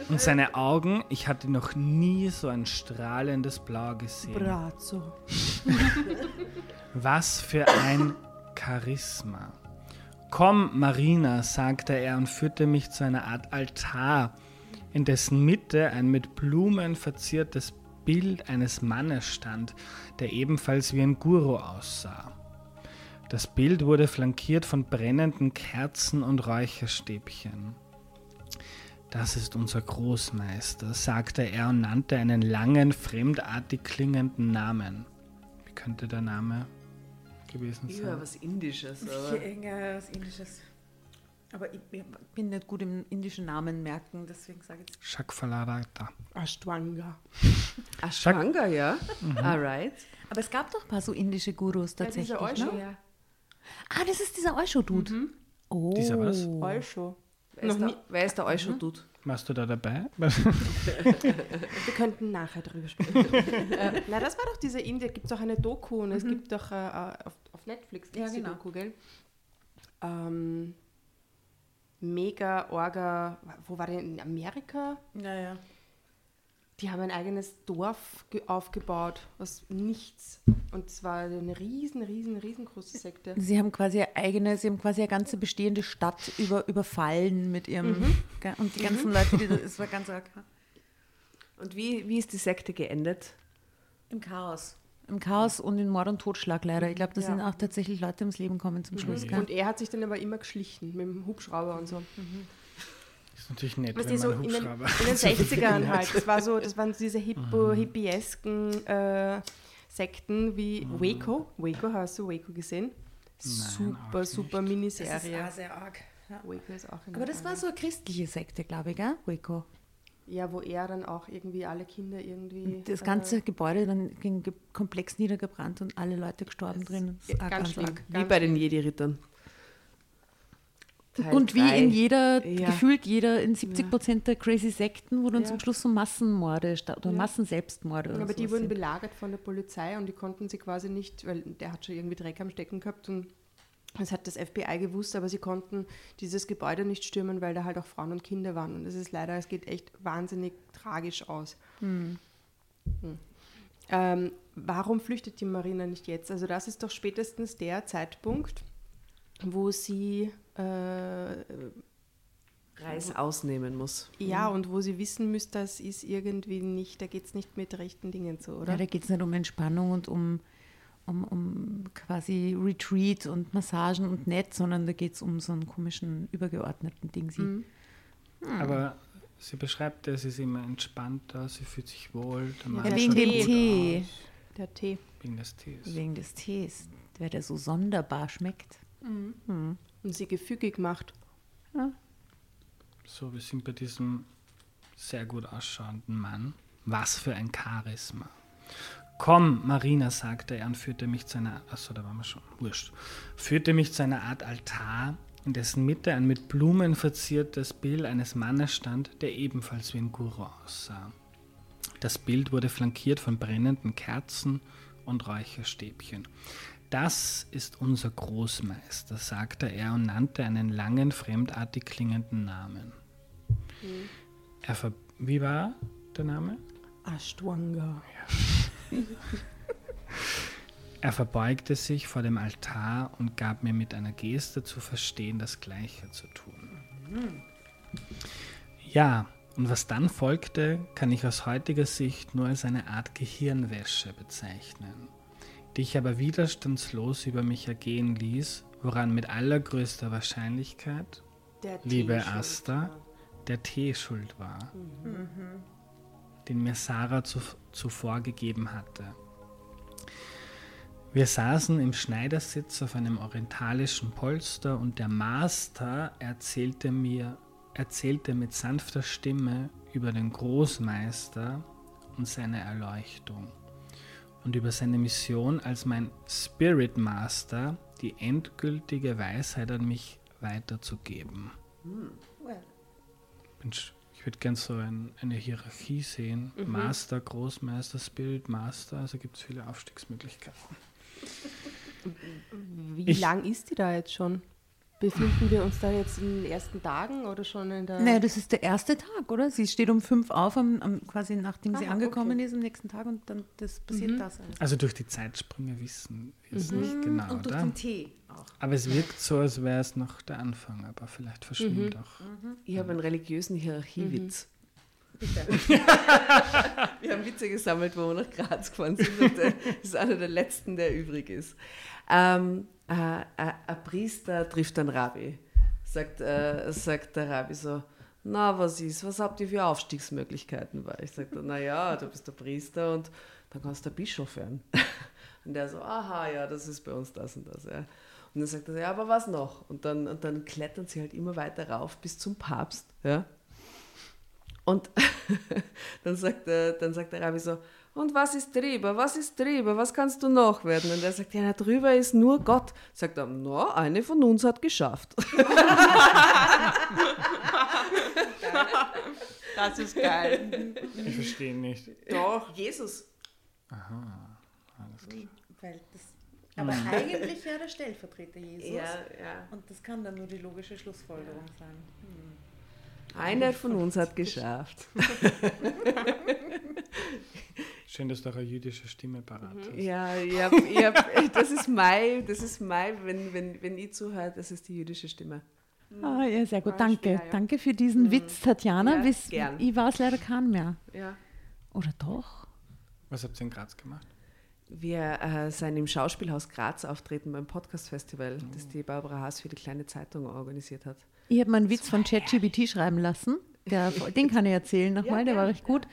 C: Und seine Augen, ich hatte noch nie so ein strahlendes Blau gesehen.
F: Brazzo.
C: Was für ein Charisma. Komm, Marina, sagte er und führte mich zu einer Art Altar, in dessen Mitte ein mit Blumen verziertes Bild eines Mannes stand, der ebenfalls wie ein Guru aussah. Das Bild wurde flankiert von brennenden Kerzen und Räucherstäbchen. Das ist unser Großmeister, sagte er und nannte einen langen, fremdartig klingenden Namen. Wie könnte der Name gewesen sein?
B: Ja, was Indisches. Aber
A: Irgendwas Indisches. Aber ich ich bin nicht gut im indischen Namen merken, deswegen sage ich jetzt.
C: Shakfalarata.
F: Ashtwanga.
B: Ashwanga, ja. Alright.
A: Aber es gab doch ein paar so indische Gurus tatsächlich.
F: Ja, dieser Osho.
A: ne? Ah, das ist dieser Osho-Dude. Oh.
C: Dieser was?
F: Osho.
B: Wer ist,
F: Noch
B: der,
F: nie-
B: wer ist der Euscho-Dude?
C: Warst du da dabei?
F: Wir könnten nachher drüber sprechen. äh, na, das war doch diese Indie. Gibt es auch eine Doku und es gibt doch äh, auf, auf Netflix gibt's
A: Ja,
F: die
A: genau.
F: Doku, gell? Ähm, mega Orga. Wo war der? In Amerika?
A: Ja, ja.
F: Die haben ein eigenes Dorf ge- aufgebaut aus nichts. Und zwar eine riesen, riesen, riesengroße Sekte.
A: Sie haben quasi eine eigene, sie haben quasi eine ganze bestehende Stadt über, überfallen mit ihrem. Ge- Und die ganzen Leute, die das, es war ganz arg.
B: Und wie, wie ist die Sekte geendet?
A: Im Chaos. Im Chaos und in Mord und Totschlag leider. Ich glaube, da
F: Ja.
A: sind auch tatsächlich Leute ums Leben gekommen zum Schluss. gell?
F: Und er hat sich dann aber immer geschlichen mit dem Hubschrauber und so.
C: Ist natürlich nett, wenn
F: du, so
C: man
F: in den, in den 60ern halt. Das, war so, das waren diese Hippo, hippiesken äh, Sekten wie Waco. Waco, hast du Waco gesehen? super,
C: auch
F: super
C: nicht.
F: Miniserie.
A: sehr arg. Ja.
F: Waco ist auch
A: Aber das war
F: Reihe.
A: so eine christliche Sekte, glaube ich, gell? Waco.
F: Ja, wo er dann auch irgendwie alle Kinder irgendwie.
A: Das
F: äh,
A: ganze Gebäude dann ging komplex niedergebrannt und alle Leute gestorben drin. Das ist
F: ja, ganz schlimm.
A: arg.
B: Wie
F: Ganz
B: bei den Jedi-Rittern. Teil
A: Und wie
B: drei.
A: in jeder,
B: Ja.
A: gefühlt jeder, in 70 Prozent der Crazy Sekten, wo dann
F: Ja.
A: zum Schluss so Massenmorde sta- oder
F: Ja.
A: Massenselbstmorde oder
F: Aber die wurden belagert von der Polizei und die konnten sie quasi nicht, weil der hat schon irgendwie Dreck am Stecken gehabt und das hat das FBI gewusst, aber sie konnten dieses Gebäude nicht stürmen, weil da halt auch Frauen und Kinder waren. Und das ist leider, es geht echt wahnsinnig tragisch aus. Hm. Ähm, warum flüchtet die Marina nicht jetzt? Also das ist doch spätestens der Zeitpunkt, wo sie äh,
B: Reis ausnehmen muss.
F: ja und wo sie wissen müsste, das ist irgendwie nicht, da geht es nicht mit rechten Dingen zu, oder?
A: Ja, da geht es nicht um Entspannung und um, um, um quasi Retreat und Massagen und nett, sondern da geht es um so einen komischen, übergeordneten Ding. Sie.
F: Mhm.
C: Aber sie beschreibt, es ist immer entspannter, sie fühlt sich wohl. Der Mann
A: wegen dem Tee.
C: aus.
F: Der Tee.
C: Wegen des Tees.
A: Wegen des Tees, der, der so sonderbar schmeckt.
F: Und sie gefügig macht.
C: So, wir sind bei diesem sehr gut ausschauenden Mann. Was für ein Charisma. Komm, Marina, sagte er und führte mich zu einer, achso, da waren wir schon, wurscht, führte mich zu einer Art Altar, in dessen Mitte ein mit Blumen verziertes Bild eines Mannes stand, der ebenfalls wie ein Guru aussah. Das Bild wurde flankiert von brennenden Kerzen und Räucherstäbchen. Das ist unser Großmeister, sagte er und nannte einen langen, fremdartig klingenden Namen. Er ver Wie war der Name?
F: Ashtwanga.
C: Er verbeugte sich vor dem Altar und gab mir mit einer Geste zu verstehen, das Gleiche zu tun. Ja, und was dann folgte, kann ich aus heutiger Sicht nur als eine Art Gehirnwäsche bezeichnen, die ich aber widerstandslos über mich ergehen ließ, woran mit allergrößter Wahrscheinlichkeit,
F: Der
C: liebe Asta,
F: war.
C: der Tee schuld war, den mir Sarah zu, zuvor gegeben hatte. Wir saßen im Schneidersitz auf einem orientalischen Polster und der Master erzählte mir, erzählte mit sanfter Stimme über den Großmeister und seine Erleuchtung und über seine Mission als mein Spirit Master die endgültige Weisheit an mich weiterzugeben. Bin sch- Ich würde gern so ein, eine Hierarchie sehen. Master, Großmeister, Spirit Master, also gibt es viele Aufstiegsmöglichkeiten.
F: Wie
C: Ich-
F: lang ist die da jetzt schon? Befinden wir uns da jetzt in den ersten Tagen oder schon in der.
A: Naja, das ist der erste Tag, oder? Sie steht um fünf auf, am, am, quasi nachdem sie
F: Aha,
A: angekommen
F: okay.
A: ist am nächsten Tag und dann das passiert das alles.
C: Also durch die Zeitsprünge wissen wir es nicht genau,
A: und durch
C: oder?
A: den Tee auch.
C: Aber es wirkt so, als wäre es noch der Anfang, aber vielleicht verschwimmt auch.
B: Ich habe einen religiösen Hierarchiewitz. wir haben Witze gesammelt, wo wir nach Graz gefahren sind und der ist einer der letzten, der übrig ist. Ähm, äh, äh, ein Priester trifft einen Rabbi. Sagt, äh, sagt der Rabbi so, na, was ist, was habt ihr für Aufstiegsmöglichkeiten? Weil ich sagte, naja, du bist der Priester und dann kannst du der Bischof werden. Und der so, aha, ja, das ist bei uns das und das. Ja. Und dann sagt er, ja, aber was noch? Und dann, und dann klettern sie halt immer weiter rauf bis zum Papst. Ja. Und dann sagt, der, dann sagt der Rabbi so, und was ist drüber? Was ist drüber? Was kannst du noch werden? Und er sagt, ja, na, drüber ist nur Gott. Sagt er, na, eine von uns hat geschafft.
F: Das ist geil.
C: Ich verstehe nicht.
B: Doch, Jesus.
C: Alles klar.
A: Weil das, aber eigentlich ja der Stellvertreter Jesus.
B: Ja, ja.
A: Und das kann dann nur die logische Schlussfolgerung sein.
B: Einer von uns hat geschafft.
C: Schön, dass du auch eine jüdische Stimme parat hast.
B: Ja, ich hab, ich hab, das ist mein, das ist mein, wenn, wenn, wenn ich zuhöre, das ist die jüdische Stimme.
A: Ah, ja, sehr gut.
B: War
A: Danke.
B: ja.
A: Danke für diesen Witz, Tatjana.
B: Ja,
A: Bis,
B: gern.
A: ich weiß leider keinen mehr.
B: Ja.
A: Oder doch?
C: Was habt ihr in Graz gemacht?
B: Wir äh, sind im Schauspielhaus Graz auftreten beim Podcast-Festival, das die Barbara Haas für die kleine Zeitung organisiert hat.
A: Ich habe meinen Witz von ChatGPT schreiben lassen. Der, den kann ich erzählen nochmal, der war recht gut.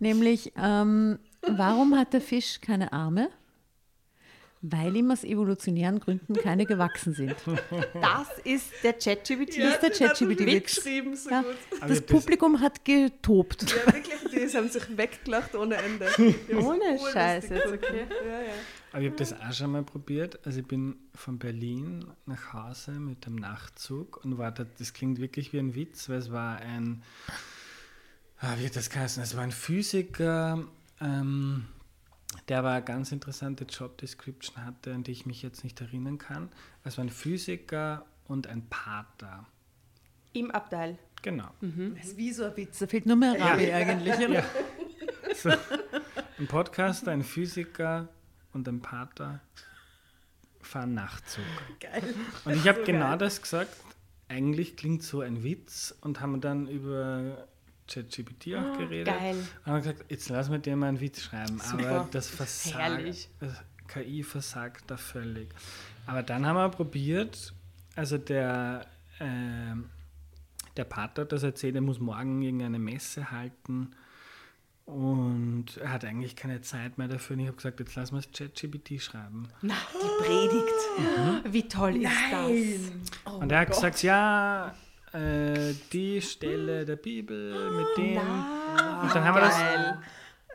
A: Nämlich, ähm, warum hat der Fisch keine Arme? Weil ihm aus evolutionären Gründen keine gewachsen sind.
F: Das ist der ChatGPT.
A: Das ist der ChatGPT-Witz.
B: so
A: Ja, das Publikum hat getobt.
B: Ja, wirklich, die haben sich weggelacht ohne Ende.
F: Ohne
B: Urlustig
F: Scheiß jetzt,
B: gefunden.
F: okay.
B: Ja, ja.
C: Aber ich habe das auch schon mal probiert. Also ich bin von Berlin nach Hause mit dem Nachtzug und war da, das klingt wirklich wie ein Witz, weil es war ein, ah, wie hat das geheißen? Es war ein Physiker, ähm, der aber eine ganz interessante Job Description hatte, an die ich mich jetzt nicht erinnern kann. Es war ein Physiker und ein Pater.
F: Im Abteil.
C: Genau.
A: Das ist wie so ein Witz, da fehlt nur mehr Rabi eigentlich. Oder?
C: So, ein Podcaster, ein Physiker und ein Pater fahren Nachtzug.
A: Geil.
C: Und ich habe genau das gesagt. Eigentlich klingt so ein Witz und haben dann über ChatGPT auch geredet.
F: Geil.
C: Und haben gesagt, jetzt lass mir dir mal einen Witz schreiben. Aber
F: Super.
C: das versagt.
F: Herrlich.
C: das KI versagt da völlig. Aber dann haben wir probiert, also der, ähm, der Pater hat das erzählt, er muss morgen irgendeine Messe halten und er hat eigentlich keine Zeit mehr dafür. Und ich habe gesagt, jetzt lassen wir es ChatGPT schreiben.
F: Na, die Predigt. Wie toll ist das?
C: und er hat gesagt, ja, äh, die Stelle der Bibel mit dem. und dann haben wir das.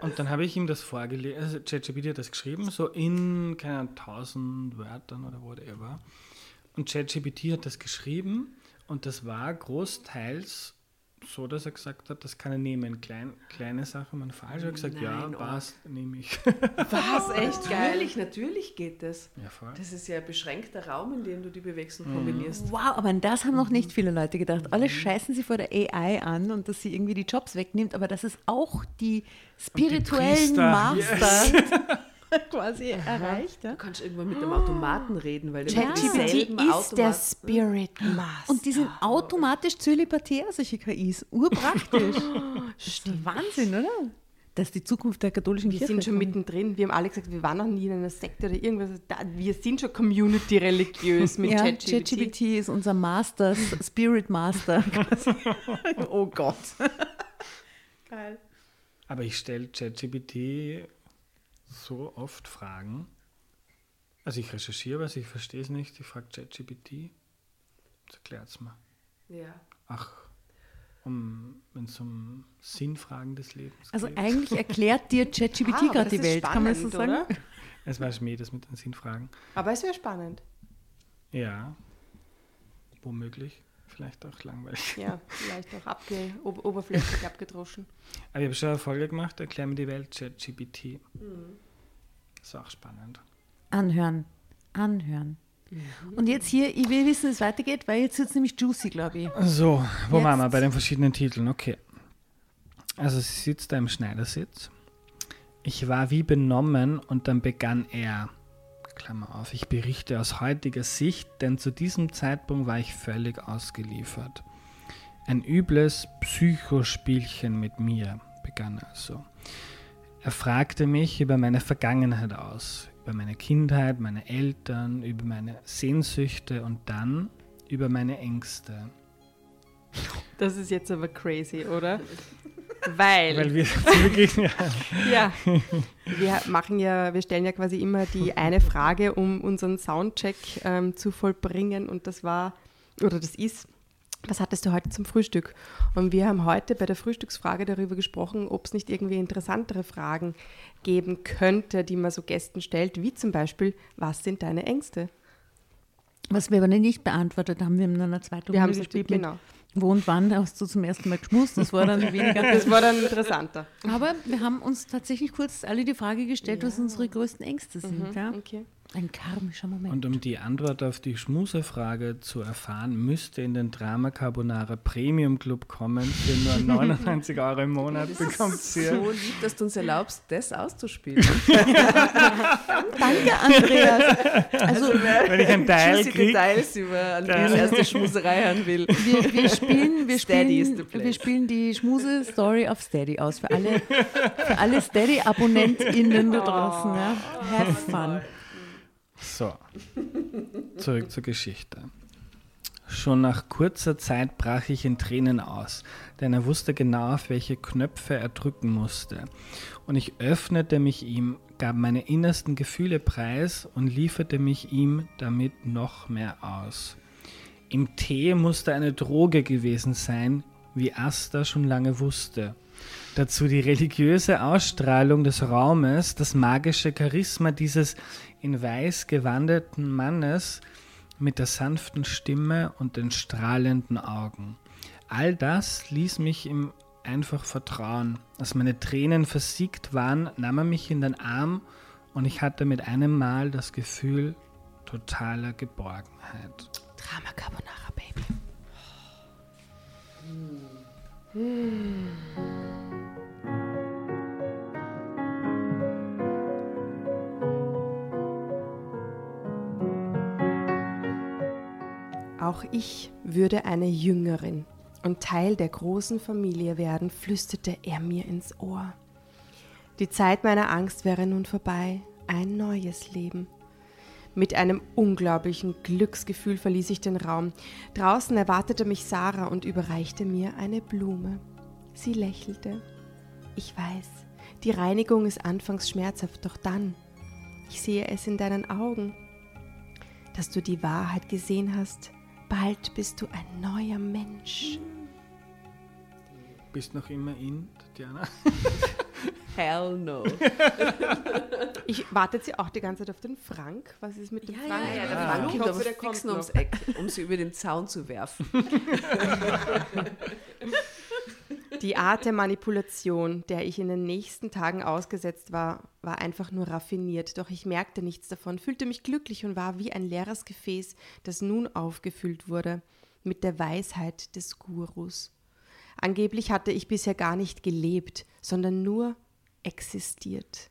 C: Und dann habe ich ihm das vorgelesen, also ChatGPT hat das geschrieben, so in, keine Ahnung, 1000 Wörtern oder whatever. Und ChatGPT hat das geschrieben und das war großteils so, dass er gesagt hat, das kann er nehmen. Klein, kleine Sachen, man falsch. Er hat gesagt, ja,
B: Nein, oh.
C: passt, nehme ich.
F: Was? Echt geil.
B: Natürlich, natürlich geht das.
C: ja, voll.
B: Das ist ja ein beschränkter Raum, in dem du die bewegst und kombinierst.
A: Wow, aber an das haben noch nicht viele Leute gedacht. Alle scheißen sie vor der AI an und dass sie irgendwie die Jobs wegnimmt, aber dass es auch die spirituellen
C: Priester,
A: Master quasi erreicht. Ja?
B: Du kannst irgendwann mit dem Automaten reden, weil
F: ChatGPT
B: demselben
F: ist der
B: Automaten-
F: Spirit Master.
A: Und die sind automatisch zölibatär, solche KIs. Urpraktisch. das ist Wahnsinn, oder? Das ist die Zukunft der katholischen
F: wir
A: Kirche.
F: sind schon mittendrin. Wir haben alle gesagt, wir waren noch nie in einer Sekte oder irgendwas. Da, wir sind schon Community religiös mit
A: ja,
F: ChatGPT.
A: ChatGPT ist unser Master, Spirit Master. oh Gott. Geil.
C: Aber ich stelle ChatGPT so oft Fragen. Also ich recherchiere was, ich verstehe es nicht. Ich frage ChatGPT. Das erklärt es mir.
B: Ja.
C: Ach, um, wenn es um Sinnfragen des Lebens
A: Also
C: geht.
A: eigentlich erklärt dir ChatGPT
F: Ah,
A: gerade die Welt, kann man so
F: spannend,
A: sagen?
F: oder?
C: Es war Schmäh, das mit den Sinnfragen.
F: Aber es wäre spannend.
C: Ja, womöglich. Vielleicht auch langweilig.
F: Ja, vielleicht auch abge ob oberflächlich abgedroschen.
C: Aber ich habe schon eine Folge gemacht, Erklär mir die Welt, ChatGPT. Das ist auch spannend.
A: Anhören. Anhören. Und jetzt hier, ich will wissen, wie es weitergeht, weil jetzt wird es nämlich juicy, glaube ich.
C: So, wo
A: Jetzt-
C: waren wir? Bei den verschiedenen Titeln, okay. Also sie sitzt da im Schneidersitz. Ich war wie benommen und dann begann er. Klammer auf, ich berichte aus heutiger Sicht, denn zu diesem Zeitpunkt war ich völlig ausgeliefert. Ein übles Psychospielchen mit mir begann also. Er fragte mich über meine Vergangenheit aus, über meine Kindheit, meine Eltern, über meine Sehnsüchte und dann über meine Ängste.
F: Das ist jetzt aber crazy, oder? Weil,
C: Weil wir wirklich, ja,
F: ja, wir machen ja, wir stellen ja quasi immer die eine Frage, um unseren Soundcheck ähm, zu vollbringen und das war, oder das ist, was hattest du heute zum Frühstück? Und wir haben heute bei der Frühstücksfrage darüber gesprochen, ob es nicht irgendwie interessantere Fragen geben könnte, die man so Gästen stellt, wie zum Beispiel, was sind deine Ängste?
A: Was wir aber nicht beantwortet haben, wir haben dann eine zweite
F: Wir haben
A: Runde
F: es
A: gespielt
F: genau.
A: Wo und wann hast du zum ersten Mal geschmust? Das war dann weniger.
F: Das war dann interessanter.
A: Aber wir haben uns tatsächlich kurz alle die Frage gestellt, was unsere größten Ängste sind. Ja?
F: Okay.
A: Ein karmischer Moment.
C: Und um die Antwort auf die Schmusefrage zu erfahren, müsste in den Drama Carbonara Premium Club kommen. Für nur 99 Euro im Monat bekommt ihr.
B: So lieb, dass du uns erlaubst, das auszuspielen.
A: Danke, Andreas. Also
C: Wenn ich einen Teil kriege,
B: Details über Andreas erste Schmuserei hören will.
A: wir, wir, spielen, wir, spielen, wir spielen die Schmuse-Story auf Steady aus. Für alle, für alle Steady-AbonnentInnen da draußen. Ja? Have fun.
C: So, zurück zur Geschichte. Schon nach kurzer Zeit brach ich in Tränen aus, denn er wusste genau, auf welche Knöpfe er drücken musste. Und ich öffnete mich ihm, gab meine innersten Gefühle preis und lieferte mich ihm damit noch mehr aus. Im Tee musste eine Droge gewesen sein, wie Asta schon lange wusste. Dazu die religiöse Ausstrahlung des Raumes, das magische Charisma dieses in weiß gewandeten Mannes mit der sanften Stimme und den strahlenden Augen. All das ließ mich ihm einfach vertrauen. Als meine Tränen versiegt waren, nahm er mich in den Arm und ich hatte mit einem Mal das Gefühl totaler Geborgenheit.
F: Drama Carbonara, Baby. Auch ich würde eine Jüngerin und Teil der großen Familie werden, flüsterte er mir ins Ohr. Die Zeit meiner Angst wäre nun vorbei, ein neues Leben. Mit einem unglaublichen Glücksgefühl verließ ich den Raum. Draußen erwartete mich Sarah und überreichte mir eine Blume. Sie lächelte. Ich weiß, die Reinigung ist anfangs schmerzhaft, doch dann, ich sehe es in deinen Augen, dass du die Wahrheit gesehen hast. Bald bist du ein neuer Mensch.
C: Bist noch immer in, Tatjana?
B: Hell no.
F: Ich warte jetzt ja auch die ganze Zeit auf den Frank. Was ist mit dem
A: Ja,
F: Frank?
A: ja, ja,
B: Der
A: Ah.
B: Frank
F: ich
B: kommt
F: hoffe,
B: aber
F: der kommt
B: ums. Eck, um sie über den Zaun zu werfen.
F: Die Art der Manipulation, der ich in den nächsten Tagen ausgesetzt war, war einfach nur raffiniert. Doch ich merkte nichts davon, fühlte mich glücklich und war wie ein leeres Gefäß, das nun aufgefüllt wurde mit der Weisheit des Gurus. Angeblich hatte ich bisher gar nicht gelebt, sondern nur existiert.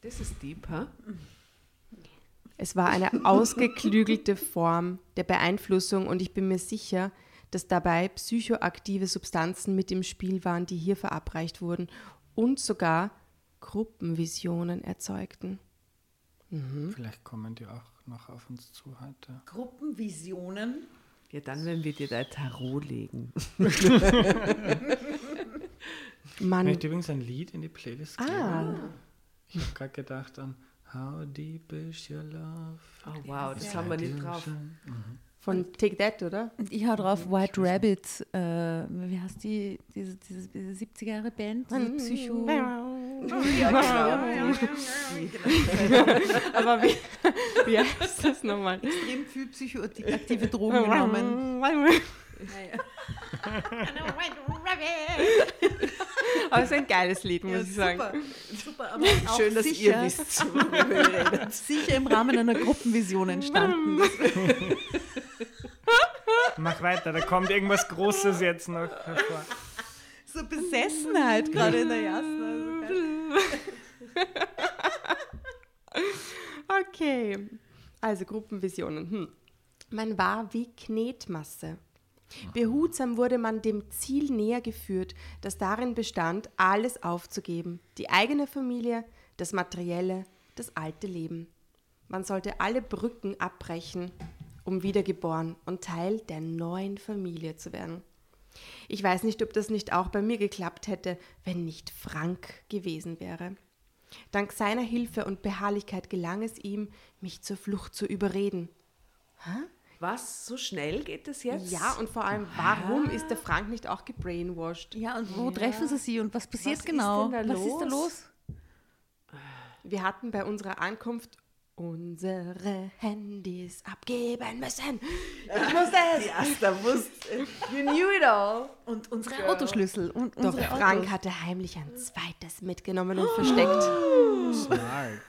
B: Das ist deep, ha?
F: Es war eine ausgeklügelte Form der Beeinflussung und ich bin mir sicher, dass dabei psychoaktive Substanzen mit im Spiel waren, die hier verabreicht wurden und sogar Gruppenvisionen erzeugten.
C: Vielleicht kommen die auch noch auf uns zu heute.
A: Gruppenvisionen.
B: Ja, dann, wenn wir dir dein Tarot legen.
C: Ich
F: Man,
C: möchte übrigens ein Lied in die Playlist geben.
F: ah,
C: Ich habe gerade gedacht an How Deep Is Your Love?
B: Oh wow, das haben wir nicht drauf.
F: Von Take That, oder?
A: Und ich hau drauf White Rabbit. Äh, wie heißt die, diese, diese, diese 70er Jahre Band? Diese Psycho.
F: Aber wie, wie heißt das nochmal?
A: Extrem viel psychoaktive Drogen genommen.
F: Aber es ist ein geiles Lied, muss ich sagen.
A: Super, aber auch
B: Schön, dass
A: sicher,
B: ihr wisst, worüber wir reden.
A: sicher im Rahmen einer Gruppenvision entstanden.
C: Mach weiter, da kommt irgendwas Großes jetzt noch hervor.
A: So Besessenheit gerade in der ersten. Also.
F: Okay, also Gruppenvisionen. Hm. Man war wie Knetmasse. Behutsam wurde man dem Ziel näher geführt, das darin bestand, alles aufzugeben. Die eigene Familie, das Materielle, das alte Leben. Man sollte alle Brücken abbrechen, um wiedergeboren und Teil der neuen Familie zu werden. Ich weiß nicht, ob das nicht auch bei mir geklappt hätte, wenn nicht Frank gewesen wäre. Dank seiner Hilfe und Beharrlichkeit gelang es ihm, mich zur Flucht zu überreden.
B: Was? So schnell geht das jetzt?
F: Ja, und vor allem, warum ist der Frank nicht auch gebrainwashed?
A: Ja, und wo treffen sie sie und was passiert
B: Was ist
A: genau?
B: denn da
A: was ist da
B: los?
A: los?
F: Wir hatten bei unserer Ankunft unsere Handys abgeben müssen. Ich musste
B: Die
F: es.
B: Asta wusste. You knew it all.
A: Und unsere Autoschlüssel und
F: Doch
A: unsere
F: Frank
A: Autos.
F: hatte heimlich ein zweites mitgenommen und versteckt.
C: Smart.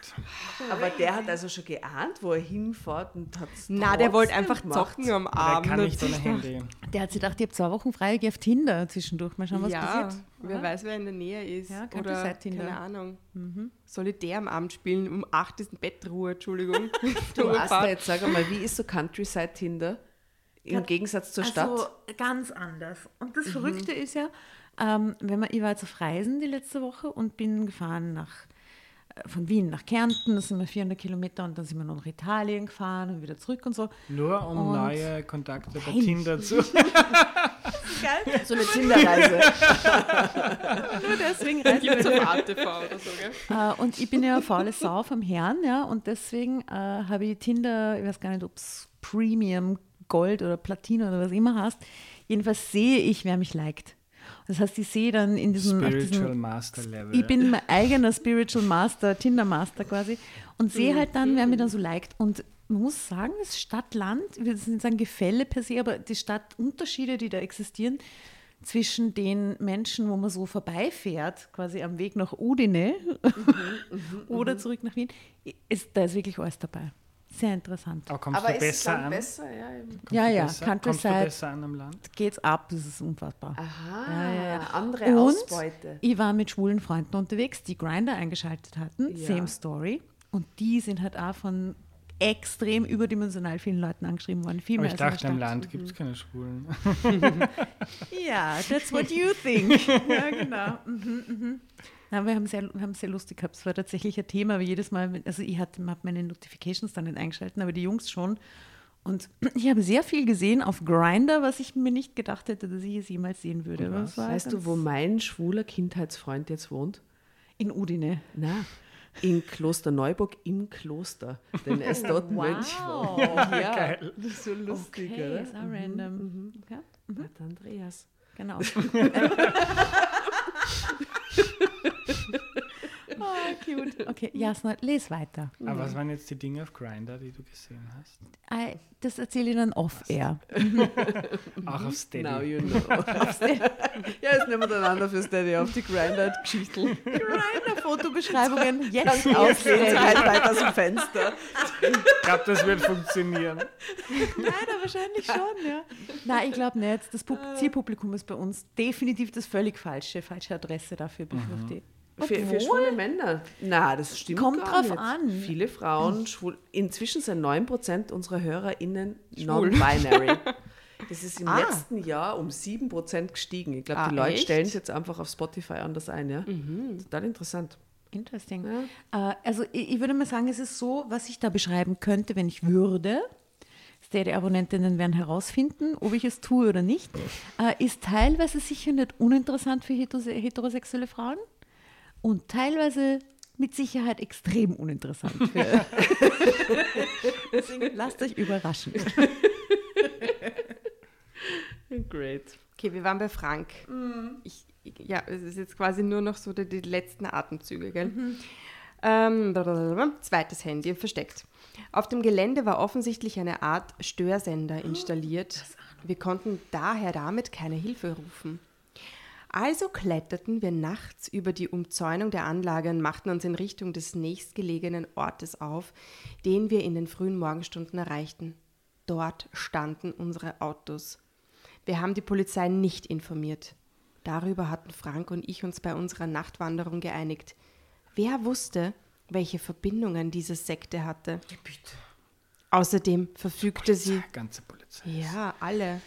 B: Aber der hat also schon geahnt, wo er hinfährt und hat
F: Na, der wollte einfach zocken am
C: Der
F: Abend.
C: kann nicht ohne Handy.
A: Der hat sich gedacht, ich habe zwei Wochen frei, ich gehe auf Tinder zwischendurch. Mal schauen, was
F: ja,
A: passiert.
F: wer weiß, wer in der Nähe ist.
A: Ja,
F: Oder,
A: Tinder.
F: keine Ahnung. Solitär am Abend spielen, um 8 ist Bettruhe, Entschuldigung.
B: Du Asta,
F: Turnfahrt.
B: jetzt sag einmal, wie ist so Countryside Tinder? Im Gegensatz zur Stadt?
A: Also ganz anders. Und das Verrückte ist ja, ähm, wenn man, ich war jetzt auf Reisen die letzte Woche und bin gefahren nach, von Wien nach Kärnten, das sind wir 400 Kilometer und dann sind wir noch nach Italien gefahren und wieder zurück und so.
C: Nur um
A: Und-
C: neue Kontakte bei. Tinder zu.
B: so eine Tinderreise.
A: Nur deswegen
F: es auf ATV oder so, gell?
A: Äh, und ich bin ja eine faule Sau vom Herrn, ja, und deswegen äh, habe ich Tinder, ich weiß gar nicht, ob es Premium, Gold oder Platin oder was immer heißt. Jedenfalls sehe ich, wer mich liked. Das heißt, ich sehe dann in diesem,
C: Spiritual
A: diesem
C: Master Level.
A: ich bin mein eigener Spiritual Master, Tinder Master quasi und sehe halt dann, wer mir dann so liked. Und man muss sagen, das Stadt-Land, ich will jetzt nicht sagen Gefälle per se, aber die Stadtunterschiede, die da existieren zwischen den Menschen, wo man so vorbeifährt, quasi am Weg nach Udine oder zurück nach Wien, ist, da ist wirklich alles dabei. Sehr interessant.
C: Aber kommst
B: Aber
C: du besser
B: dann
C: an?
B: besser? Ja,
A: Ja, ja,
C: besser,
A: Countryside.
C: Kommst du besser an am Land?
A: Geht's ab, das ist unfassbar.
B: Aha,
A: Ja, ja,
B: andere
A: Und
B: Ausbeute.
A: ich war mit schwulen Freunden unterwegs, die Grinder eingeschaltet hatten,
B: Ja.
A: same story. Und die sind halt auch von extrem überdimensional vielen Leuten angeschrieben worden. Viel
C: Aber
A: mehr
C: ich dachte, im Land
A: Stadt.
C: gibt es keine Schwulen.
A: Ja, that's what you think. ja, genau. Mhm, mhm. Ja, wir haben sehr, wir haben sehr lustig gehabt. Es war tatsächlich ein Thema, aber jedes Mal, also ich habe meine Notifications dann nicht eingeschalten, aber die Jungs schon. Und ich habe sehr viel gesehen auf Grinder, was ich mir nicht gedacht hätte, dass ich es jemals sehen würde.
C: Was?
B: Weißt du, wo mein schwuler Kindheitsfreund jetzt wohnt?
A: In Udine.
B: Na, in Kloster Neuburg im Kloster. Denn er ist dort Mönch.
A: Wow.
B: Ja,
C: Geil.
B: das ist so lustig,
A: Okay,
B: oder?
A: ist auch random. Ja,
B: Pater Andreas.
A: genau. oh, cute. Okay, Jasna, les weiter.
C: Aber was waren jetzt die Dinge auf Grinder, die du gesehen hast?
A: Äh, Das erzähle ich dann off-air.
C: Auch auf Steady.
B: Now you know. ja, jetzt nehmen wir dann einander für Steady auf die Grinded-Geschichten.
A: Grinder-Fotobeschreibungen jetzt
B: Aufsehen,
A: aufsehen.
B: halt weiter aus dem Fenster.
C: Ich glaube, das wird funktionieren.
A: Nein, wahrscheinlich schon, ja. Nein, ich glaube nicht. Das Pub Zielpublikum ist bei uns definitiv das völlig falsche, falsche Adresse dafür, befürchte ich.
B: Für, für schwule Männer? Na, das stimmt
A: Kommt
B: gar
A: drauf
B: nicht.
A: an.
B: Viele Frauen schwul. Inzwischen sind 9% unserer HörerInnen non-binary. Das ist im
F: Ah.
B: letzten Jahr um 7% gestiegen. Ich glaube,
F: Ah,
B: die Leute
F: echt?
B: stellen es jetzt einfach auf Spotify anders ein. Ja? Total interessant.
A: Interesting. Äh, also ich, ich würde mal sagen, es ist so, was ich da beschreiben könnte, wenn ich würde. Steady-Abonnentinnen werden herausfinden, ob ich es tue oder nicht. Äh, ist teilweise sicher nicht uninteressant für hetose- heterosexuelle Frauen und teilweise mit Sicherheit extrem uninteressant. Deswegen lasst euch überraschen.
B: Great.
F: Okay, wir waren bei Frank. Ich, ich- ja, es ist jetzt quasi nur noch so die, die letzten Atemzüge, gell? Ähm, blablabla. zweites Handy versteckt. Auf dem Gelände war offensichtlich eine Art Störsender installiert. Wir konnten daher damit keine Hilfe rufen. Also kletterten wir nachts über die Umzäunung der Anlage und machten uns in Richtung des nächstgelegenen Ortes auf, den wir in den frühen Morgenstunden erreichten. Dort standen unsere Autos. Wir haben die Polizei nicht informiert. Darüber hatten Frank und ich uns bei unserer Nachtwanderung geeinigt. Wer wusste, welche Verbindungen diese Sekte hatte? Außerdem verfügte sie.
C: Ganze Polizei.
F: Ja, alle.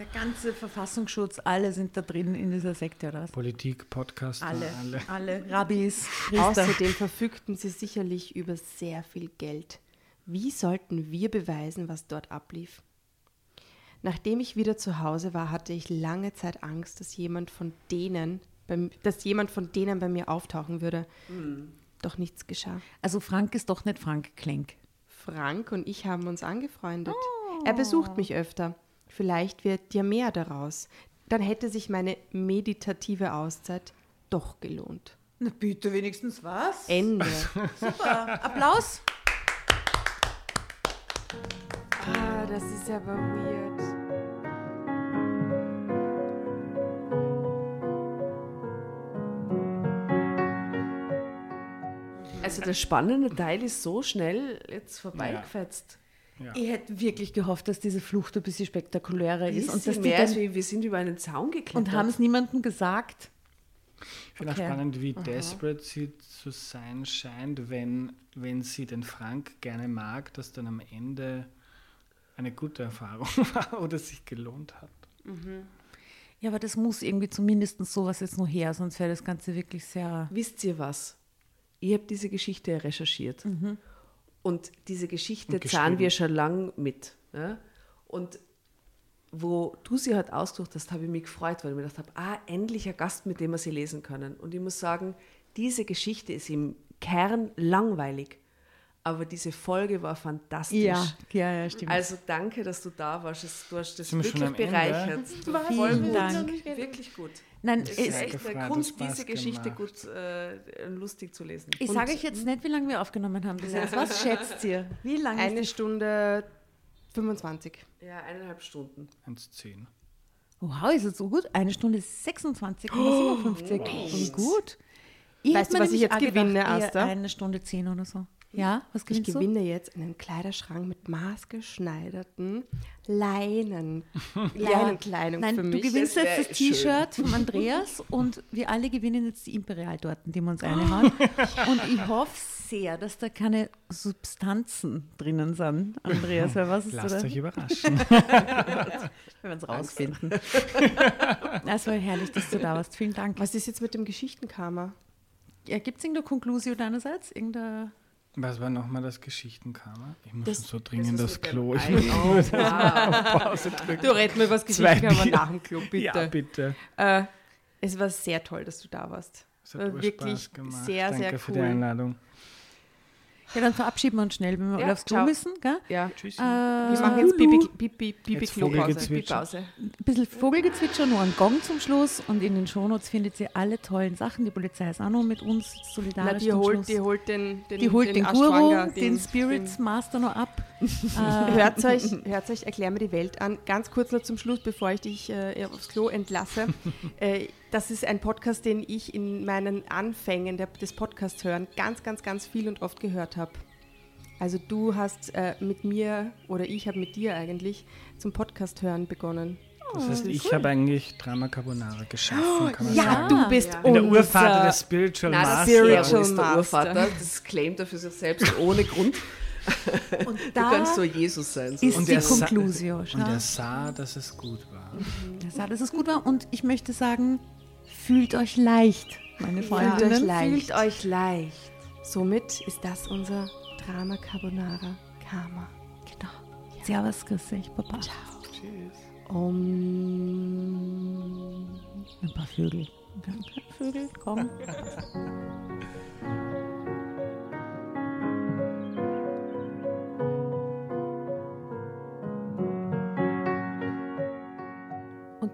A: Der ganze Verfassungsschutz, alle sind da drin in dieser Sekte, oder was?
C: Politik, Podcaster,
A: Alle,
C: alle.
A: alle, Rabbis, Priester.
F: Außerdem verfügten sie sicherlich über sehr viel Geld. Wie sollten wir beweisen, was dort ablief? Nachdem ich wieder zu Hause war, hatte ich lange Zeit Angst, dass jemand von denen, beim, dass jemand von denen bei mir auftauchen würde. Doch nichts geschah.
A: Also Frank ist doch nicht Frank Klenk.
F: Frank und ich haben uns angefreundet. Er besucht mich öfter. Vielleicht wird dir mehr daraus. Dann hätte sich meine meditative Auszeit doch gelohnt.
A: Na bitte, wenigstens was?
F: Ende.
A: Super. Applaus.
F: ah, das ist aber weird.
B: Also der spannende Teil ist so schnell jetzt vorbeigefetzt.
C: Ja.
A: Ich hätte wirklich gehofft, dass diese Flucht ein bisschen spektakulärer ist und
B: Bisschen
A: dass die
B: mehr
A: dann,
B: als wie wir sind über einen Zaun geklettert.
A: und haben es niemandem gesagt.
C: Ich finde
A: Okay.
C: auch spannend, wie desperate sie zu sein scheint, wenn, wenn sie den Frank gerne mag, dass dann am Ende eine gute Erfahrung war oder sich gelohnt hat.
A: Ja, aber das muss irgendwie zumindest sowas jetzt noch her, sonst wäre das Ganze wirklich sehr.
B: Wisst ihr was? Ich habe diese Geschichte recherchiert. Und diese Geschichte
C: Und
B: zahlen wir schon lang mit. Ja? Und wo du sie halt ausgesucht hast, habe ich mich gefreut, weil ich mir gedacht habe, ah, endlich ein Gast, mit dem wir sie lesen können. Und ich muss sagen, diese Geschichte ist im Kern langweilig. Aber diese Folge war fantastisch.
A: ja, ja, stimmt.
B: Also danke, dass du da warst. Es- Du hast das
C: Sind wir
B: wirklich
C: Ende?
B: bereichert. Voll
A: Vielen
B: gut.
A: Dank.
B: Wirklich gut.
A: Nein,
B: Es ist echt eine Kunst, diese Geschichte
C: gemacht.
B: gut äh, lustig zu lesen.
A: ich sage euch jetzt nicht, wie lange wir aufgenommen haben bis jetzt. Was schätzt ihr? Wie lange
F: Eine
A: ist
F: Stunde 25.
B: Ja, eineinhalb Stunden.
C: 1,10.
A: Wow, ist es so gut? Eine Stunde 26,57. Und gut. Ich
F: Weißt du, was ich jetzt
A: gedacht,
F: gewinne,
A: eher
F: Asta?
A: Eine Stunde 10 oder so. Ja, was
F: Ich
A: gewinnst du?
F: gewinne jetzt einen Kleiderschrank mit maßgeschneiderten Leinen. Leinenkleidung
A: Nein,
F: für
A: du
F: mich.
A: gewinnst
B: Das
A: jetzt das T-Shirt von Andreas und wir alle gewinnen jetzt die Imperial-Torten, die wir uns reinhauen. Und ich hoffe sehr, dass da keine Substanzen drinnen sind, Andreas. Weil was ist
C: Lasst
A: da?
C: euch überraschen.
A: Wir werden es rausfinden. Es war herrlich, dass du da warst. Vielen Dank.
F: Was ist jetzt mit dem Geschichtenkammer?
A: Ja, Gibt es irgendeine Konklusion deinerseits? Irgendeine
C: Was war nochmal das Geschichtenkammer? Ich muss
F: Das-
C: so dringend
B: das
C: das Klo. Ich muss
B: Oh, wow.
C: auf Pause drücken.
F: Du red mir was
C: Zwei
F: Geschichten, aber
C: Bier.
F: nach dem Klo, bitte.
C: Ja, bitte.
F: Äh, es war sehr toll, dass du da warst.
C: Es hat
F: War wirklich
C: gemacht.
F: sehr,
C: Danke
F: sehr
C: für die
F: cool.
C: Einladung.
A: Ja, dann verabschieden wir uns schnell, wenn wir
B: Ja,
A: alle aufs Klo
B: ciao.
A: müssen. Gell?
B: Ja,
C: Tschüssi.
A: Äh,
F: Wir machen jetzt Bibi, Bibi, Bibi
C: Jetzt
F: Klopause.
C: Vogelgezwitscher.
B: Pause.
A: ein bisschen Vogelgezwitscher, nur ein Gong zum Schluss. Und in den Shownotes findet ihr alle tollen Sachen. Die Polizei ist auch noch mit uns
F: Na,
A: solidarisch.
F: die
A: zum
F: holt,
A: Schluss.
F: die holt den, den,
A: die holt den, Guru,
F: Ashwanga,
A: den, Spirits Master noch ab. äh,
F: Hört euch, hört euch, erklär mir die Welt an. Ganz kurz noch zum Schluss, bevor ich dich äh, aufs Klo entlasse. äh, das ist ein Podcast, den ich in meinen Anfängen der, des Podcasts hören ganz, ganz, ganz viel und oft gehört habe. Also du hast äh, mit mir oder ich habe mit dir eigentlich zum Podcast hören begonnen.
C: Das heißt, ich habe eigentlich Drama Carbonara geschaffen, kann man
A: ja,
C: sagen.
F: du bist
B: Ja.
C: In der
F: unser
C: Urvater des Spiritual
B: das
C: Master.
F: Spiritual
B: Spiritual ist der
F: Master.
B: Urvater. Das claimt er für sich selbst ohne Grund.
A: und
B: Du
A: da
B: kannst so Jesus sein. So.
A: ist
C: Und
A: die
C: er
A: Konklusion.
C: Und er sah, dass es gut war.
A: Er sah, dass es gut war. Und ich möchte sagen, fühlt euch leicht, meine Freundinnen.
F: euch leicht.
B: Fühlt euch leicht.
F: Somit ist das unser Drama Carbonara Karma.
A: Genau. Servus, grüß dich, Papa.
C: Tschüss.
F: Um,
A: Ein paar Vögel. Vögel, komm.